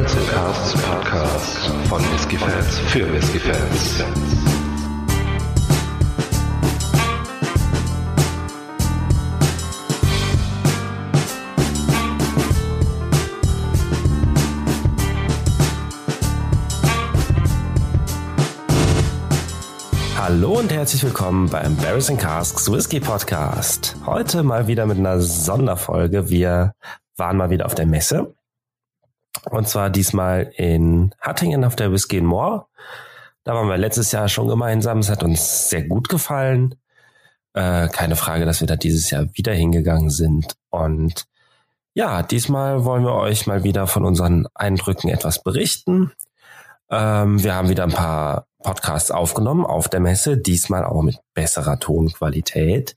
Casts Podcast von Whiskey Fans für Whiskey Fans. Hallo und herzlich willkommen beim Barrels Casks Whisky Podcast. Heute mal wieder mit einer Sonderfolge. Wir waren mal wieder auf der Messe. Und zwar diesmal in Hattingen auf der Whisky More. Da waren wir letztes Jahr schon gemeinsam. Es hat uns sehr gut gefallen. Äh, keine Frage, dass wir da dieses Jahr wieder hingegangen sind. Und ja, diesmal wollen wir euch mal wieder von unseren Eindrücken etwas berichten. Ähm, wir haben wieder ein paar Podcasts aufgenommen auf der Messe, diesmal auch mit besserer Tonqualität.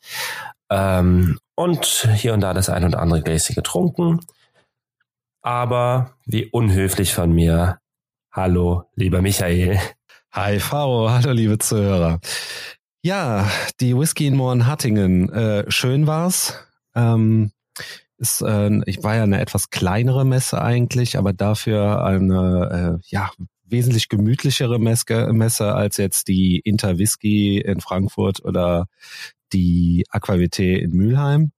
Ähm, und hier und da das ein oder andere Gläschen getrunken. Aber wie unhöflich von mir. Hallo, lieber Michael. Hi, Faro. Hallo, liebe Zuhörer. Ja, die Whisky in Mohrenhattingen. Äh, schön war's. Ähm, ist, äh, ich war ja eine etwas kleinere Messe eigentlich, aber dafür eine äh, ja wesentlich gemütlichere Messe, Messe als jetzt die Interwhisky in Frankfurt oder die Aquavité in Mülheim.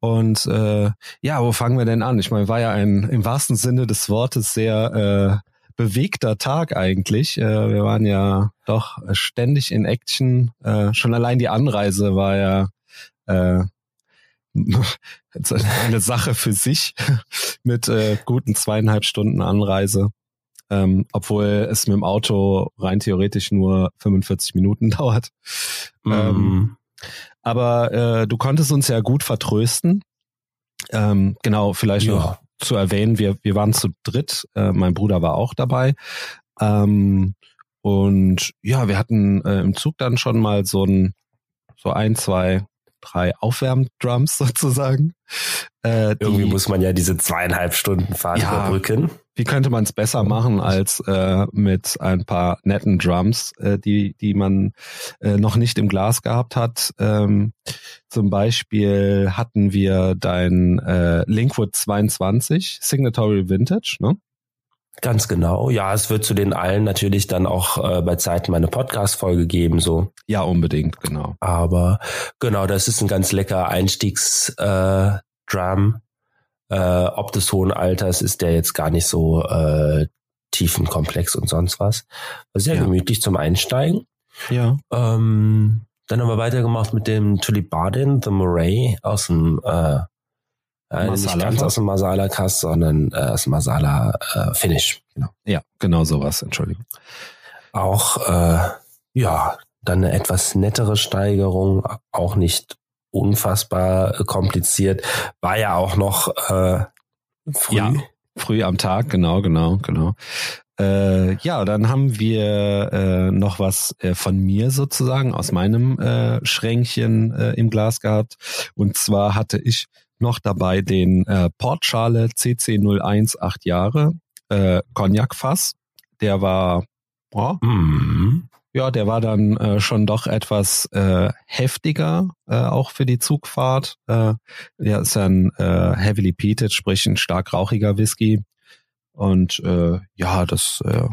Und äh, ja, wo fangen wir denn an? Ich meine, war ja ein im wahrsten Sinne des Wortes sehr äh, bewegter Tag eigentlich. Äh, wir waren ja doch ständig in Action. Äh, schon allein die Anreise war ja äh, eine Sache für sich mit äh, guten zweieinhalb Stunden Anreise. Ähm, obwohl es mit dem Auto rein theoretisch nur 45 Minuten dauert. Mm. Ähm, aber äh, du konntest uns ja gut vertrösten. Ähm, genau, vielleicht ja. noch zu erwähnen, wir, wir waren zu dritt, äh, mein Bruder war auch dabei. Ähm, und ja, wir hatten äh, im Zug dann schon mal so ein, so ein, zwei, drei Aufwärmdrums sozusagen. Äh, Irgendwie muss man ja diese zweieinhalb Stunden Fahrt ja, überbrücken wie könnte man es besser machen als äh, mit ein paar netten Drums, äh, die, die man äh, noch nicht im Glas gehabt hat. Ähm, zum Beispiel hatten wir dein äh, Linkwood 22 Signatory Vintage, ne? Ganz genau. Ja, es wird zu den allen natürlich dann auch äh, bei Zeiten meine Podcast-Folge geben, so. Ja, unbedingt, genau. Aber genau, das ist ein ganz lecker Einstiegs-Drum. Äh, äh, ob des hohen Alters ist der jetzt gar nicht so äh, tiefenkomplex und sonst was. Sehr ja. gemütlich zum Einsteigen. Ja. Ähm, dann haben wir weitergemacht mit dem Tulipardin, The Murray aus dem äh, äh, nicht ganz aus dem Masala Cast, sondern äh, aus dem Masala äh, Finish. Genau. Ja, genau sowas, Entschuldigung. Auch äh, ja, dann eine etwas nettere Steigerung, auch nicht unfassbar kompliziert. War ja auch noch äh, früh. Ja, früh am Tag, genau, genau, genau. Äh, ja, dann haben wir äh, noch was äh, von mir sozusagen aus meinem äh, Schränkchen äh, im Glas gehabt. Und zwar hatte ich noch dabei den äh, Portschale CC01 acht Jahre äh, Cognac-Fass. Der war oh, mm. Ja, der war dann äh, schon doch etwas äh, heftiger, äh, auch für die Zugfahrt. Äh, der ist ein äh, heavily peated, sprich ein stark rauchiger Whisky. Und äh, ja, das äh,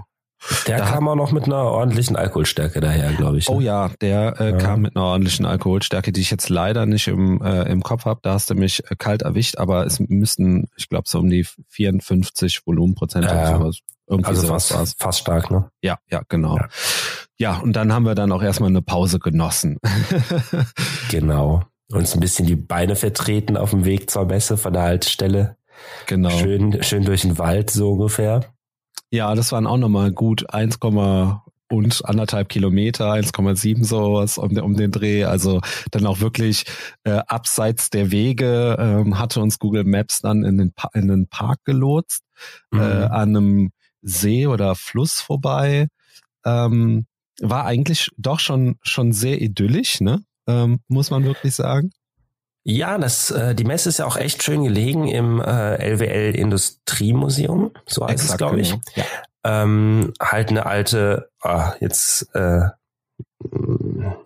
der da kam auch noch mit einer ordentlichen Alkoholstärke daher, glaube ich. Ne? Oh ja, der äh, ja. kam mit einer ordentlichen Alkoholstärke, die ich jetzt leider nicht im, äh, im Kopf habe. Da hast du mich äh, kalt erwischt, aber es müssten, ich glaube, so um die 54 Volumenprozent oder Irgendwie also fast, war's. fast stark, ne? Ja, ja, genau. Ja. ja, und dann haben wir dann auch erstmal eine Pause genossen. genau. Uns ein bisschen die Beine vertreten auf dem Weg zur Messe von der Haltestelle. Genau. Schön, schön durch den Wald, so ungefähr. Ja, das waren auch nochmal gut 1, und anderthalb Kilometer, 1,7 sowas um, um den Dreh. Also dann auch wirklich äh, abseits der Wege ähm, hatte uns Google Maps dann in den, pa in den Park gelotst, äh, mhm. äh, an einem See oder Fluss vorbei. Ähm, war eigentlich doch schon schon sehr idyllisch, ne? Ähm, muss man wirklich sagen. Ja, das, äh, die Messe ist ja auch echt schön gelegen im äh, LWL Industriemuseum, so heißt Exakt, es, glaube ich. Genau. Ja. Ähm, halt eine alte, ah, jetzt äh,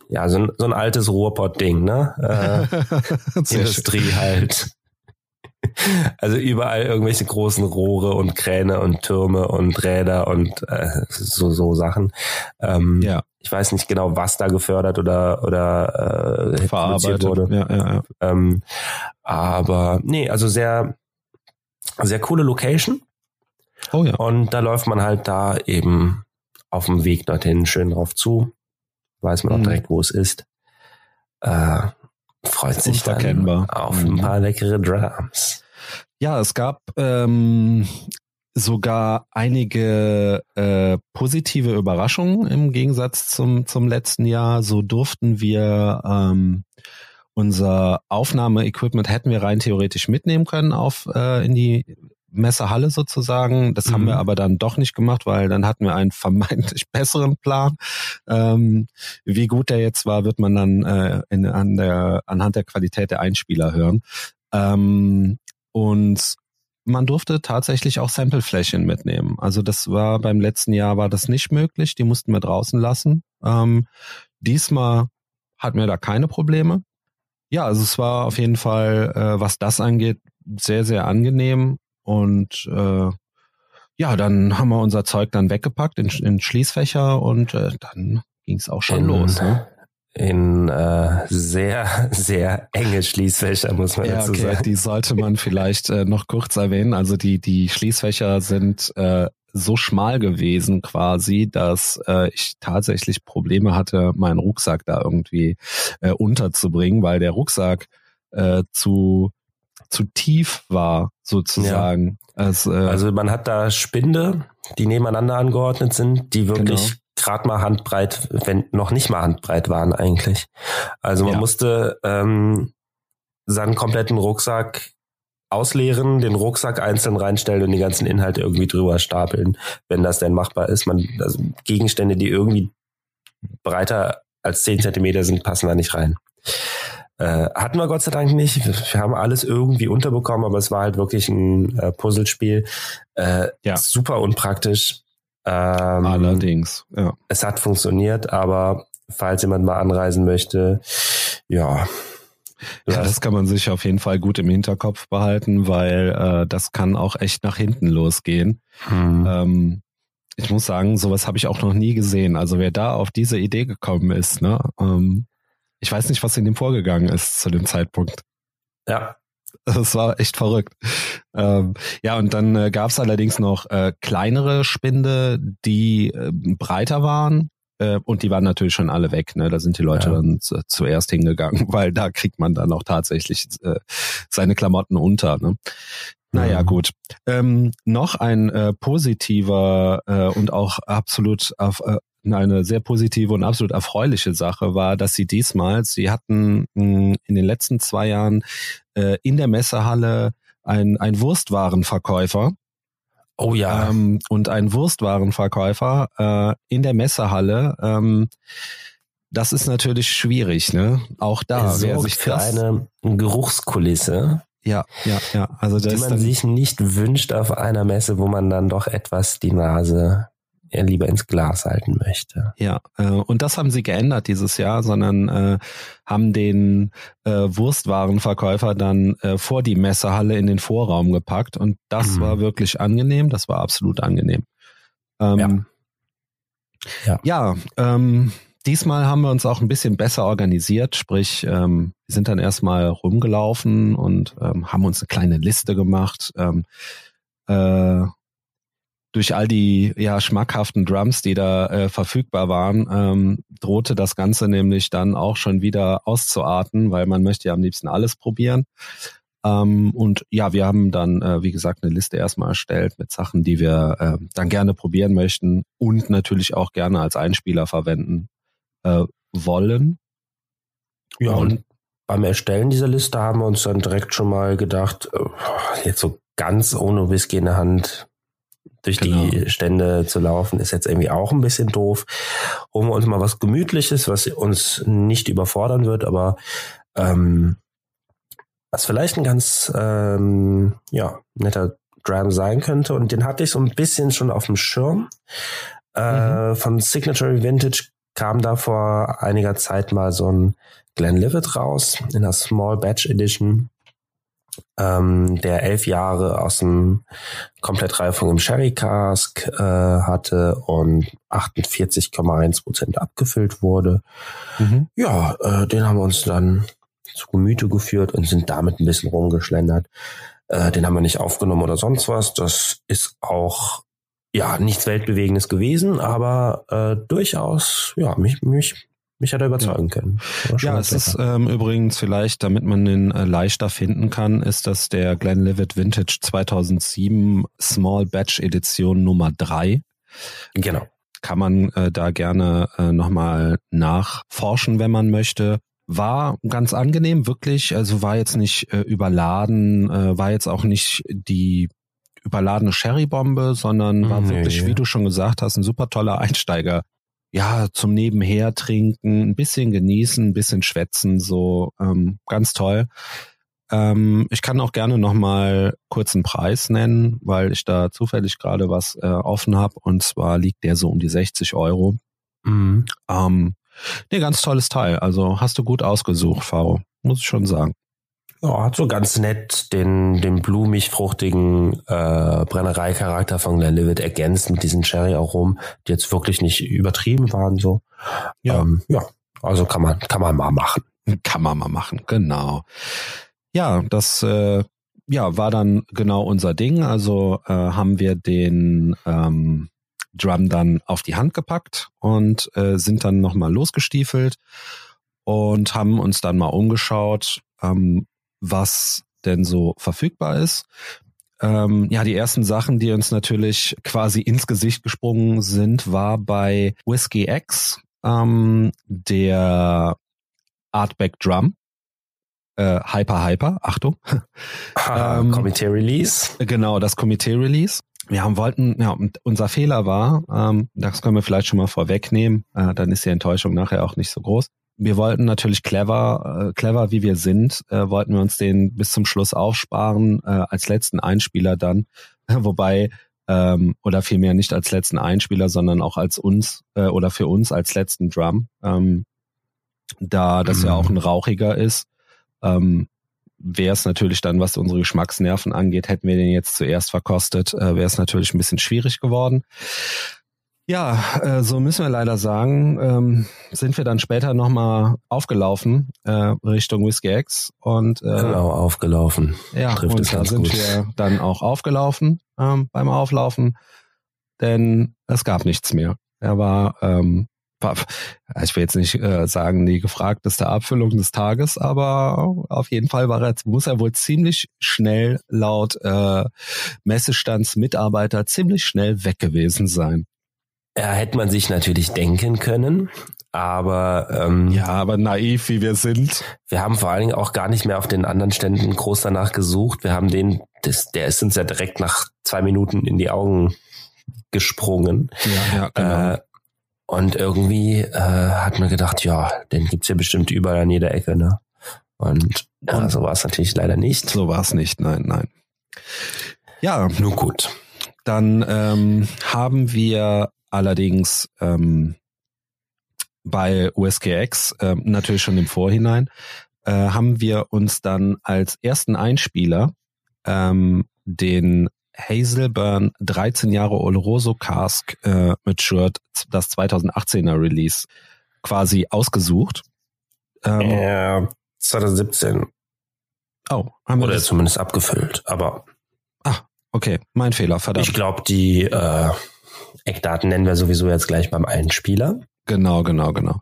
ja, so ein, so ein altes Ruhrpott-Ding, ne? Äh, Industrie schön. halt. Also überall irgendwelche großen Rohre und Kräne und Türme und Räder und äh, so, so Sachen. Ähm, Ja. Ich weiß nicht genau, was da gefördert oder, oder äh, Verarbeitet. wurde. Ja, ja, ja. Ähm, aber nee, also sehr, sehr coole Location. Oh ja. Und da läuft man halt da eben auf dem Weg dorthin schön drauf zu. Weiß man auch Mhm. direkt, wo es ist. Äh, freut sich dann auf Mhm. ein paar leckere Drums. Ja, es gab ähm, sogar einige äh, positive Überraschungen im Gegensatz zum, zum letzten Jahr. So durften wir ähm, unser Aufnahmeequipment hätten wir rein theoretisch mitnehmen können auf äh, in die Messehalle sozusagen. Das haben Mhm. wir aber dann doch nicht gemacht, weil dann hatten wir einen vermeintlich besseren Plan. Ähm, wie gut der jetzt war, wird man dann äh, in, an der, anhand der Qualität der Einspieler hören. Ähm, und man durfte tatsächlich auch Sampleflächen mitnehmen. Also das war beim letzten Jahr war das nicht möglich. Die mussten wir draußen lassen. Ähm, diesmal hatten wir da keine Probleme. Ja, also es war auf jeden Fall, äh, was das angeht, sehr, sehr angenehm. Und äh, ja, dann haben wir unser Zeug dann weggepackt in, in Schließfächer und äh, dann ging es auch schon In- los. Ne? In äh, sehr, sehr enge Schließfächer, muss man Ja, dazu okay, sagen. die sollte man vielleicht äh, noch kurz erwähnen. Also die, die Schließfächer sind äh, so schmal gewesen quasi, dass äh, ich tatsächlich Probleme hatte, meinen Rucksack da irgendwie äh, unterzubringen, weil der Rucksack äh, zu, zu tief war, sozusagen. Es, äh, Also man hat da Spinde, die nebeneinander angeordnet sind, die wirklich Genau. Gerade mal handbreit, wenn noch nicht mal handbreit waren eigentlich. Also man Ja. musste ähm, seinen kompletten Rucksack ausleeren, den Rucksack einzeln reinstellen und die ganzen Inhalte irgendwie drüber stapeln, wenn das denn machbar ist. Man, also Gegenstände, die irgendwie breiter als 10 Zentimeter sind, passen da nicht rein. Äh, hatten wir Gott sei Dank nicht. Wir haben alles irgendwie unterbekommen, aber es war halt wirklich ein äh, Puzzlespiel. Äh, Ja. Super unpraktisch. Ähm, allerdings, ja. Es hat funktioniert, aber falls jemand mal anreisen möchte, ja. Ja, das kann man sich auf jeden Fall gut im Hinterkopf behalten, weil äh, das kann auch echt nach hinten losgehen. Hm. Ähm, ich muss sagen, sowas habe ich auch noch nie gesehen. Also wer da auf diese Idee gekommen ist, ne, ähm, ich weiß nicht, was in dem vorgegangen ist zu dem Zeitpunkt. ja. Das war echt verrückt. Ähm, ja, und dann äh, gab es allerdings noch äh, kleinere Spinde, die äh, breiter waren. Äh, und die waren natürlich schon alle weg. Ne? Da sind die Leute Ja. dann zu, zuerst hingegangen, weil da kriegt man dann auch tatsächlich äh, seine Klamotten unter. Ne? Naja, gut. Ähm, noch ein äh, positiver äh, und auch absolut auf, äh, eine sehr positive und absolut erfreuliche Sache war, dass sie diesmal, sie hatten mh, in den letzten zwei Jahren äh, in der Messehalle ein, ein Wurstwarenverkäufer Oh ja. ähm, und ein Wurstwarenverkäufer äh, in der Messehalle. Ähm, das ist natürlich schwierig, ne? Auch da, wer sorgt sich für das, eine Geruchskulisse, ja, ja, ja, also das die man sich nicht wünscht auf einer Messe, wo man dann doch etwas die Nase eher lieber ins Glas halten möchte. Ja, äh, und das haben sie geändert dieses Jahr, sondern äh, haben den äh, Wurstwarenverkäufer dann äh, vor die Messehalle in den Vorraum gepackt und das Mhm. war wirklich angenehm, das war absolut angenehm. Ähm, Ja. ja, ähm, diesmal haben wir uns auch ein bisschen besser organisiert, sprich, ähm, wir sind dann erstmal rumgelaufen und ähm, haben uns eine kleine Liste gemacht. Ähm, äh, durch all die ja schmackhaften Drums, die da äh, verfügbar waren, ähm, drohte das Ganze nämlich dann auch schon wieder auszuarten, weil man möchte ja am liebsten alles probieren. Ähm, und ja, wir haben dann, äh, wie gesagt, eine Liste erstmal erstellt mit Sachen, die wir äh, dann gerne probieren möchten und natürlich auch gerne als Einspieler verwenden äh, wollen. Ja, Und- und beim Erstellen dieser Liste haben wir uns dann direkt schon mal gedacht, äh, jetzt so ganz ohne Whisky in der Hand durch Genau. die Stände zu laufen, ist jetzt irgendwie auch ein bisschen doof. Holen wir uns mal was Gemütliches, was uns nicht überfordern wird, aber ähm, was vielleicht ein ganz ähm, ja, netter Dram sein könnte. Und den hatte ich so ein bisschen schon auf dem Schirm. Äh, Von Signature Vintage kam da vor einiger Zeit mal so ein Glenlivet raus in der Small Batch Edition. Ähm, der elf Jahre aus dem Komplettreifung im Sherry Cask äh, hatte und 48,1 Prozent abgefüllt wurde. Mhm. Ja, äh, den haben wir uns dann zu Gemüte geführt und sind damit ein bisschen rumgeschlendert. Äh, den haben wir nicht aufgenommen oder sonst was. Das ist auch ja nichts weltbewegendes gewesen, aber äh, durchaus ja mich mich mich hat er überzeugen können. Ja, es ist ähm, übrigens vielleicht, damit man den äh, leichter finden kann, ist das der Glenlivet Vintage 2007 Small Batch Edition Nummer 3. Genau. Kann man äh, da gerne äh, nochmal nachforschen, wenn man möchte. War ganz angenehm, wirklich. Also war jetzt nicht äh, überladen, äh, war jetzt auch nicht die überladene Sherry-Bombe, sondern war nee. wirklich, wie du schon gesagt hast, ein super toller Einsteiger ja, zum Nebenher trinken, ein bisschen genießen, ein bisschen schwätzen, so ähm, ganz toll. Ähm, ich kann auch gerne nochmal kurz einen Preis nennen, weil ich da zufällig gerade was äh, offen habe und zwar liegt der so um die 60 Euro. Mhm. Ähm, nee, ganz tolles Teil. Also hast du gut ausgesucht, Faro, muss ich schon sagen. Ja, hat so ganz nett den, den blumig-fruchtigen äh, Brennereicharakter von Glenlivet ergänzt mit diesen Cherry-Aromen, die jetzt wirklich nicht übertrieben waren. So. Ja. Ähm, ja, also kann man, kann man mal machen. Kann man mal machen, genau. Ja, das äh, ja, war dann genau unser Ding. Also äh, haben wir den ähm, Drum dann auf die Hand gepackt und äh, sind dann nochmal losgestiefelt und haben uns dann mal umgeschaut, ähm, was denn so verfügbar ist. Ähm, ja, die ersten Sachen, die uns natürlich quasi ins Gesicht gesprungen sind, war bei Whiskey X ähm, der Artback Drum. Äh, Hyper Hyper, Achtung. Ah, ähm, Komitee Release. Genau, das Komitee Release. Wir haben wollten, ja, unser Fehler war, ähm, das können wir vielleicht schon mal vorwegnehmen, äh, dann ist die Enttäuschung nachher auch nicht so groß wir wollten natürlich clever, äh, clever wie wir sind, äh, wollten wir uns den bis zum Schluss aufsparen, äh, als letzten Einspieler dann, wobei ähm, oder vielmehr nicht als letzten Einspieler, sondern auch als uns äh, oder für uns als letzten Drum, ähm, da das mhm. ja auch ein rauchiger ist. Ähm, wäre es natürlich dann, was unsere Geschmacksnerven angeht, hätten wir den jetzt zuerst verkostet, äh, wäre es natürlich ein bisschen schwierig geworden. Ja, äh, so müssen wir leider sagen, ähm, sind wir dann später nochmal aufgelaufen äh, Richtung Whiskey X und äh, genau aufgelaufen. Ja, Trifft und da sind gut. wir dann auch aufgelaufen ähm, beim Auflaufen, denn es gab nichts mehr. Er war, ähm, ich will jetzt nicht äh, sagen die gefragteste Abfüllung des Tages, aber auf jeden Fall war er, muss er wohl ziemlich schnell laut äh, Messestandsmitarbeiter ziemlich schnell weg gewesen sein. Ja, hätte man sich natürlich denken können. Aber ähm, ja, aber naiv wie wir sind. Wir haben vor allen Dingen auch gar nicht mehr auf den anderen Ständen groß danach gesucht. Wir haben den, das, der ist uns ja direkt nach zwei Minuten in die Augen gesprungen. Ja, ja, genau. Äh, und irgendwie äh, hat man gedacht, ja, den gibt's ja bestimmt überall an jeder Ecke, ne? Und ja, so war es natürlich leider nicht. So war es nicht, nein, nein. Ja, nun gut. Dann ähm, haben wir allerdings ähm, bei USKX äh, natürlich schon im Vorhinein äh, haben wir uns dann als ersten Einspieler ähm, den Hazelburn 13 Jahre Oloroso Cask äh, Matured, das 2018er Release quasi ausgesucht. Ähm, äh, 2017. Oh, haben Oder wir das? zumindest abgefüllt, aber. Ah, okay, mein Fehler, verdammt. Ich glaube, die äh, Eckdaten nennen wir sowieso jetzt gleich beim Einspieler. Genau, genau, genau.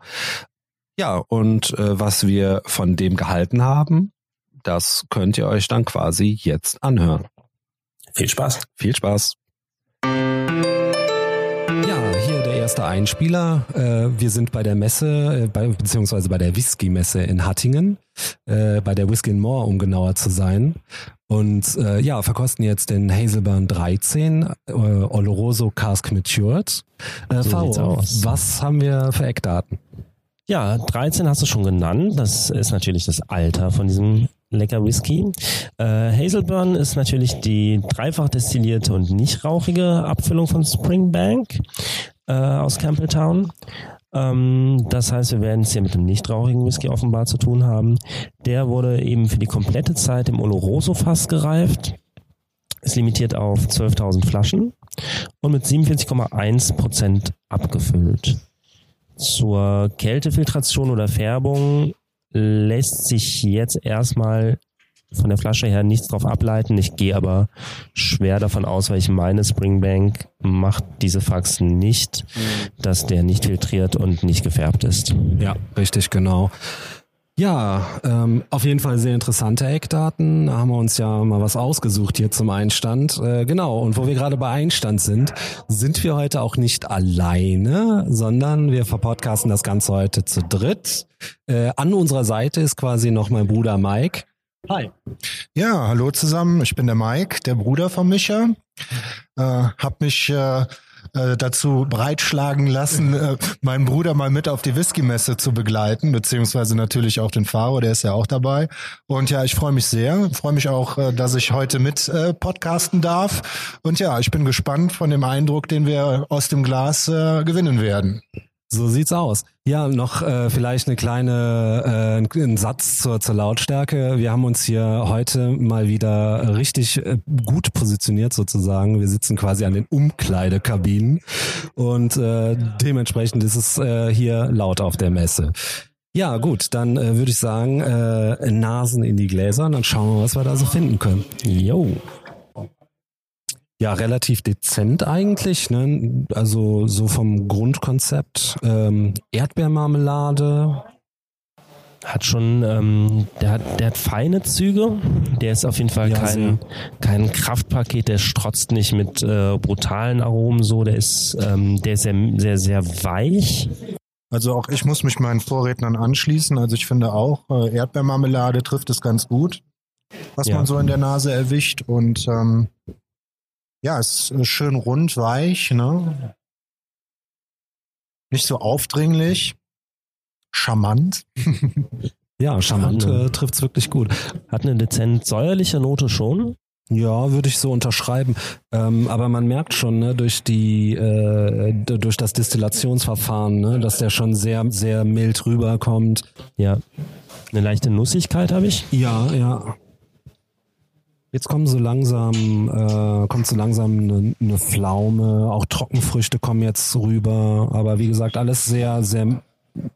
Ja, und äh, was wir von dem gehalten haben, das könnt ihr euch dann quasi jetzt anhören. Viel Spaß. Viel Spaß. Ja, hier der erste Einspieler. Äh, wir sind bei der Messe, äh, bei, beziehungsweise bei der Whisky-Messe in Hattingen, äh, bei der Whisky More, um genauer zu sein. Und äh, ja, verkosten jetzt den Hazelburn 13, äh, Oloroso Cask Matured. Äh, so Faro, was haben wir für Eckdaten? Ja, 13 hast du schon genannt. Das ist natürlich das Alter von diesem lecker Whisky. Äh, Hazelburn ist natürlich die dreifach destillierte und nicht rauchige Abfüllung von Springbank äh, aus Campbelltown. Ähm, das heißt, wir werden es hier mit einem nichtrauchigen Whisky offenbar zu tun haben. Der wurde eben für die komplette Zeit im Oloroso-Fass gereift. Ist limitiert auf 12.000 Flaschen und mit 47,1 Prozent abgefüllt. Zur Kältefiltration oder Färbung lässt sich jetzt erstmal von der Flasche her nichts drauf ableiten. Ich gehe aber schwer davon aus, weil ich meine, Springbank macht diese Faxen nicht, dass der nicht filtriert und nicht gefärbt ist. Ja, richtig, genau. Ja, ähm, auf jeden Fall sehr interessante Eckdaten. Da haben wir uns ja mal was ausgesucht hier zum Einstand. Äh, genau, und wo wir gerade bei Einstand sind, sind wir heute auch nicht alleine, sondern wir verpodcasten das Ganze heute zu dritt. Äh, an unserer Seite ist quasi noch mein Bruder Mike. Hi. Ja, hallo zusammen. Ich bin der Mike, der Bruder von Micha. Äh, hab mich äh, äh, dazu breitschlagen lassen, äh, meinen Bruder mal mit auf die Whisky-Messe zu begleiten, beziehungsweise natürlich auch den Fahrer, der ist ja auch dabei. Und ja, ich freue mich sehr, freue mich auch, äh, dass ich heute mit äh, podcasten darf. Und ja, ich bin gespannt von dem Eindruck, den wir aus dem Glas äh, gewinnen werden. So sieht's aus. Ja, noch äh, vielleicht eine kleine äh, ein Satz zur, zur Lautstärke. Wir haben uns hier heute mal wieder richtig äh, gut positioniert sozusagen. Wir sitzen quasi an den Umkleidekabinen und äh, dementsprechend ist es äh, hier laut auf der Messe. Ja, gut, dann äh, würde ich sagen, äh, Nasen in die Gläser und dann schauen wir, was wir da so finden können. Jo. Ja, relativ dezent eigentlich. Ne? Also so vom Grundkonzept. Ähm, Erdbeermarmelade. Hat schon, ähm, der hat, der hat feine Züge. Der ist auf jeden Fall Ja, kein, kein Kraftpaket. Der strotzt nicht mit äh, brutalen Aromen so. Der ist, ähm, der ist sehr, sehr, sehr weich. Also auch ich muss mich meinen Vorrednern anschließen. Also ich finde auch, äh, Erdbeermarmelade trifft es ganz gut, was Ja. man so in der Nase erwischt. Und ähm, ja, es ist äh, schön rund, weich, ne? Nicht so aufdringlich, charmant. Ja, charmant äh, trifft's wirklich gut. Hat eine dezent säuerliche Note schon. Ja, würde ich so unterschreiben. Ähm, aber man merkt schon ne, durch die äh, d- durch das Destillationsverfahren, ne, dass der schon sehr sehr mild rüberkommt. Ja. Eine leichte Nussigkeit habe ich. Ja, ja. Jetzt kommen so langsam, äh, kommt so langsam eine, eine Pflaume, auch Trockenfrüchte kommen jetzt rüber, aber wie gesagt, alles sehr, sehr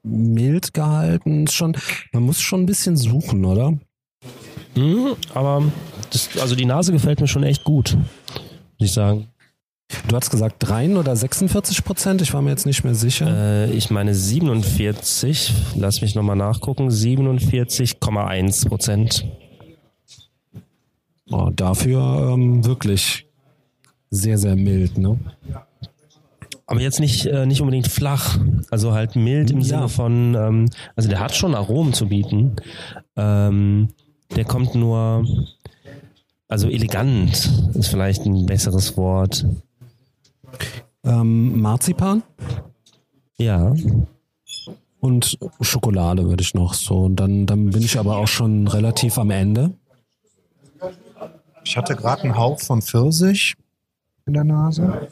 mild gehalten. Ist Schon, man muss schon ein bisschen suchen, oder? Mhm, aber das, also die Nase gefällt mir schon echt gut, muss ich sagen. Du hast gesagt 3 oder 46 Prozent, ich war mir jetzt nicht mehr sicher. Äh, ich meine 47, lass mich nochmal nachgucken, 47,1 Prozent. Oh, dafür ähm, wirklich sehr, sehr mild, ne? Aber jetzt nicht, äh, nicht unbedingt flach, also halt mild im Ja. Sinne von, ähm, also der hat schon Aromen zu bieten. Ähm, der kommt nur, also elegant ist vielleicht ein besseres Wort. Ähm, Marzipan Ja, und Schokolade würde ich noch so. Und dann, dann bin ich aber auch schon relativ am Ende. Ich hatte gerade einen Hauch von Pfirsich in der Nase.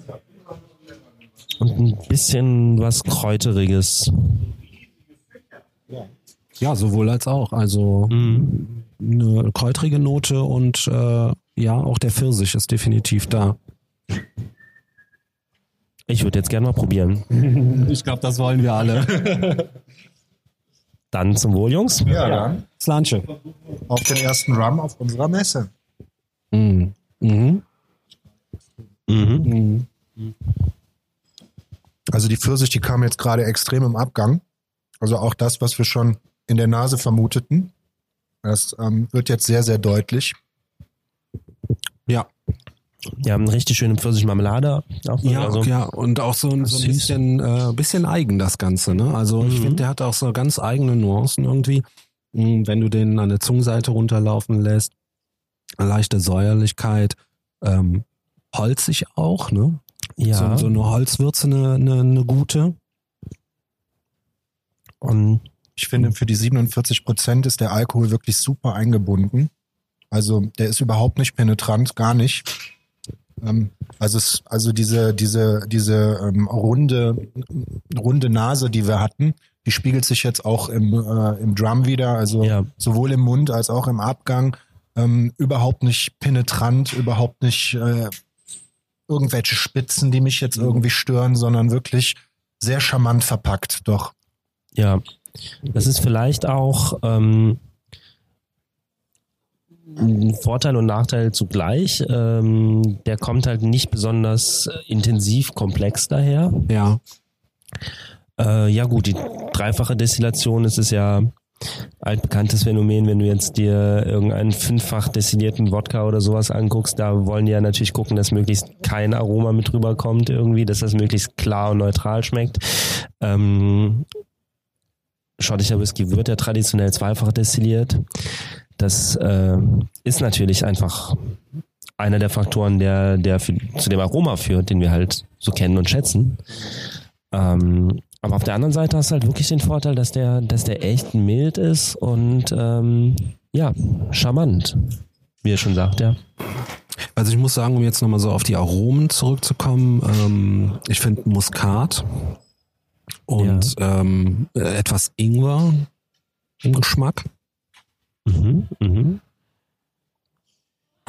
und ein bisschen was Kräuteriges. Ja, sowohl als auch. Also Mhm. eine kräutrige Note und äh, ja, auch der Pfirsich ist definitiv da. Ich würde jetzt gerne mal probieren. Ich glaube, das wollen wir alle. Dann zum Wohl, Jungs. Ja, dann Slanche. auf den ersten Rum auf unserer Messe. Mhm. Mhm. Mhm. Mhm. Also die Pfirsich, die kam jetzt gerade extrem im Abgang. Also auch das, was wir schon in der Nase vermuteten. Das ähm, wird jetzt sehr, sehr deutlich. Ja, Ja, eine richtig schöne Pfirsichmarmelade. Auch, ja, also, ja, und auch so, ein- so ein bisschen, äh, bisschen eigen das Ganze. Ne? Also ich Mhm. finde, der hat auch so ganz eigene Nuancen irgendwie. Mhm, Wenn du den an der Zungenseite runterlaufen lässt, leichte Säuerlichkeit, ähm, holzig auch, ne? ja. So, so eine Holzwürze, eine, eine, eine gute. Und Ich finde, für die 47 Prozent ist der Alkohol wirklich super eingebunden. Also der ist überhaupt nicht penetrant, gar nicht. Ähm, also es, also diese diese diese ähm, runde runde Nase, die wir hatten, die spiegelt sich jetzt auch im äh, im Drum wieder. Also Ja. sowohl im Mund als auch im Abgang. Ähm, überhaupt nicht penetrant, überhaupt nicht äh, irgendwelche Spitzen, die mich jetzt irgendwie stören, sondern wirklich sehr charmant verpackt. Doch. Ja, das ist vielleicht auch ähm, ein Vorteil und Nachteil zugleich. Ähm, der kommt halt nicht besonders intensiv komplex daher. Ja. Äh, ja gut, die dreifache Destillation ist es ja altbekanntes Phänomen, wenn du jetzt dir irgendeinen fünffach destillierten Wodka oder sowas anguckst, da wollen die ja natürlich gucken, dass möglichst kein Aroma mit rüberkommt irgendwie, dass das möglichst klar und neutral schmeckt. Ähm, schottischer Whisky wird ja traditionell zweifach destilliert. Das äh, ist natürlich einfach einer der Faktoren, der, der für, zu dem Aroma führt, den wir halt so kennen und schätzen. Ähm, aber auf der anderen Seite hast du halt wirklich den Vorteil, dass der, dass der echt mild ist und ähm, ja, charmant, wie er schon sagt, ja. Also ich muss sagen, um jetzt nochmal so auf die Aromen zurückzukommen, ähm, ich finde Muskat und ähm, äh, etwas Ingwer im Geschmack Mhm, mhm.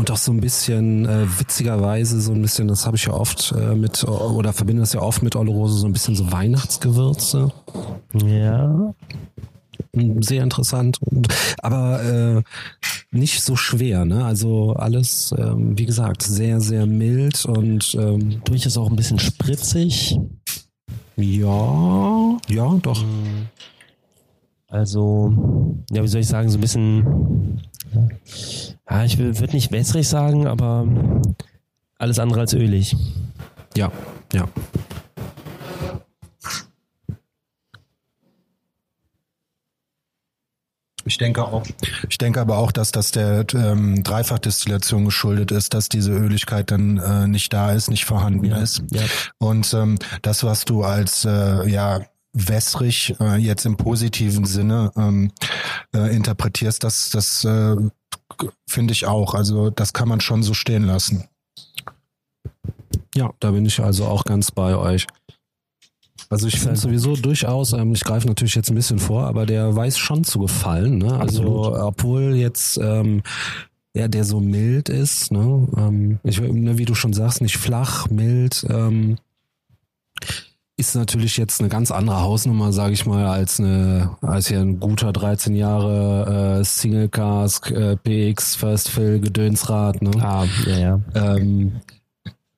Und auch so ein bisschen äh, witzigerweise so ein bisschen, das habe ich ja oft äh, mit oder verbinde das ja oft mit Oloroso, so ein bisschen so Weihnachtsgewürze. Ja. Mm, Sehr interessant, aber äh, nicht so schwer, ne? Also alles, ähm, wie gesagt, sehr, sehr mild und ähm, Durchaus auch ein bisschen spritzig. ja, ja, doch. Also, ja, wie soll ich sagen, so ein bisschen, ja, ich würde nicht wässrig sagen, aber alles andere als ölig. Ja, ja. Ich denke auch. Ich denke aber auch, dass das der ähm, Dreifachdestillation geschuldet ist, dass diese Öligkeit dann äh, nicht da ist, nicht vorhanden ist. Ja. Und ähm, das, was du als äh, ja wässrig äh, jetzt im positiven Sinne ähm, äh, interpretierst, das, das äh, finde ich auch. Also das kann man schon so stehen lassen. Ja, da bin ich also auch ganz bei euch. Also ich finde sowieso durchaus, ähm, ich greife natürlich jetzt ein bisschen vor, aber der weiß schon zu gefallen. Ne? Also Absolut. obwohl jetzt ähm, ja, der so mild ist, ne? ähm, ich, ne, wie du schon sagst, nicht flach, mild, ähm, ist natürlich jetzt eine ganz andere Hausnummer, sage ich mal, als eine als hier ein guter 13 Jahre äh, Single Cask äh, PX First Fill Gedönsrad. Ne? Ah, ja, ja. Ähm,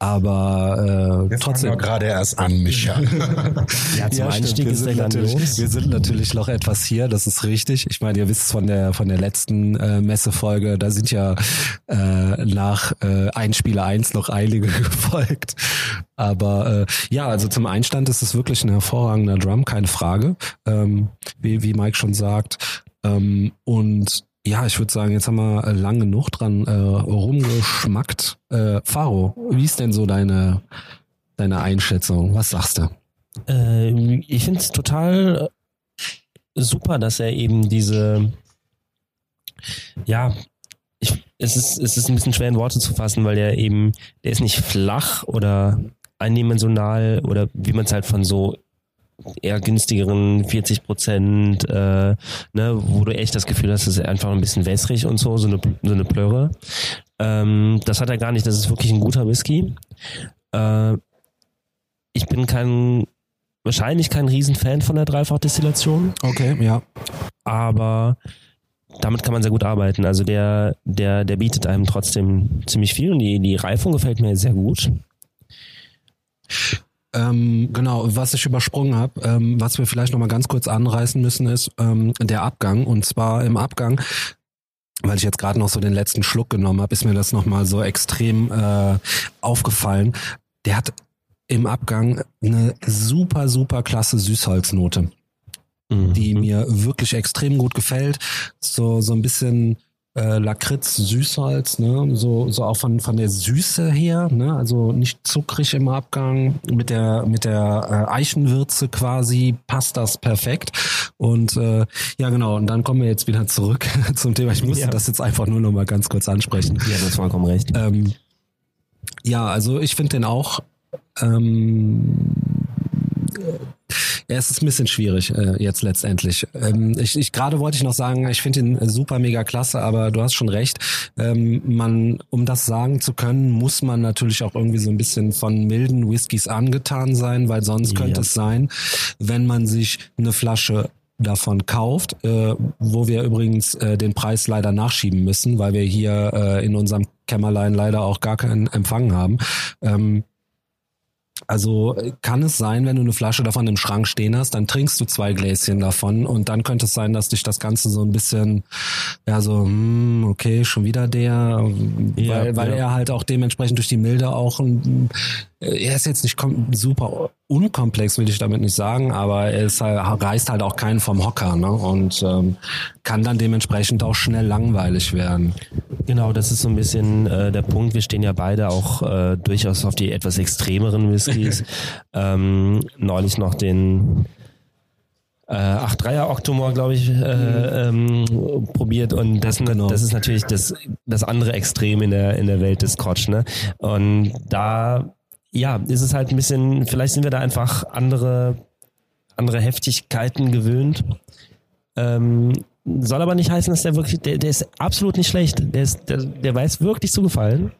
aber äh, trotzdem. gerade erst an, Micha. Ja, zum Ja, Einstieg ist der natürlich, grandios. wir sind natürlich noch etwas hier, das ist richtig. Ich meine, ihr wisst von der von der letzten äh, Messefolge, da sind ja äh, nach äh, Einspieler 1 noch einige gefolgt. Aber äh, ja, also zum Einstand ist es wirklich ein hervorragender Drum, keine Frage. Ähm, wie, wie Mike schon sagt. Ähm, und ja, ich würde sagen, jetzt haben wir äh, lang genug dran äh, rumgeschmackt. Äh, Faro, wie ist denn so deine, deine Einschätzung? Was sagst du? Äh, ich finde es total super, dass er eben diese, ja, ich, es ist, es ist ein bisschen schwer in Worte zu fassen, weil er eben, der ist nicht flach oder eindimensional oder wie man es halt von so eher günstigeren 40 Prozent, äh, ne, wo du echt das Gefühl hast, es ist einfach ein bisschen wässrig und so, so eine, so eine Plörre. Ähm, das hat er gar nicht, das ist wirklich ein guter Whisky. Äh, ich bin kein, wahrscheinlich kein Riesenfan von der Dreifachdestillation, Okay, ja. aber damit kann man sehr gut arbeiten. Also der, der, der bietet einem trotzdem ziemlich viel und die, die Reifung gefällt mir sehr gut. Ähm, genau, was ich übersprungen habe, ähm, was wir vielleicht nochmal ganz kurz anreißen müssen, ist ähm, der Abgang. Und zwar im Abgang, weil ich jetzt gerade noch so den letzten Schluck genommen habe, ist mir das nochmal so extrem äh, aufgefallen. Der hat im Abgang eine super, super klasse Süßholznote, Mhm. die mir wirklich extrem gut gefällt. So, so ein bisschen äh, Lakritz, Süßholz, ne, so, so auch von, von der Süße her, ne, also nicht zuckrig im Abgang, mit der, mit der äh, Eichenwürze quasi passt das perfekt. Und äh, ja, genau, und dann kommen wir jetzt wieder zurück zum Thema. Ich musste Ja. das jetzt einfach nur noch mal ganz kurz ansprechen. Ja, du hast vollkommen recht. Ähm, Ja, also ich finde den auch. Ähm, ja, es ist ein bisschen schwierig äh, jetzt letztendlich. Ähm, ich ich gerade wollte ich noch sagen, ich finde ihn super mega klasse, aber du hast schon recht. Ähm, man, um das sagen zu können, muss man natürlich auch irgendwie so ein bisschen von milden Whiskys angetan sein, weil sonst könnte es sein, wenn man sich eine Flasche davon kauft, äh, wo wir übrigens äh, den Preis leider nachschieben müssen, weil wir hier äh, in unserem Kämmerlein leider auch gar keinen Empfang haben. Ähm, also kann es sein, wenn du eine Flasche davon im Schrank stehen hast, dann trinkst du zwei Gläschen davon und dann könnte es sein, dass dich das Ganze so ein bisschen, ja so, hm, okay, schon wieder der, Ja, weil, weil ja. er halt auch dementsprechend durch die Milde auch, ein, er ist jetzt nicht super unkomplex, will ich damit nicht sagen, aber er ist halt, reißt halt auch keinen vom Hocker ne? und ähm, kann dann dementsprechend auch schnell langweilig werden. Genau, das ist so ein bisschen äh, der Punkt. Wir stehen ja beide auch äh, durchaus auf die etwas extremeren Whiskys. ähm, neulich noch den äh, 8-3er Octomore, glaube ich, äh, ähm, probiert und das, Genau. das ist natürlich das, das andere Extrem in der, in der Welt des Scotch. Ne? Und da ja, ist es halt ein bisschen, vielleicht sind wir da einfach andere, andere Heftigkeiten gewöhnt. Ähm, soll aber nicht heißen, dass der wirklich, der, der ist absolut nicht schlecht. Der, ist, der, der weiß wirklich zu gefallen.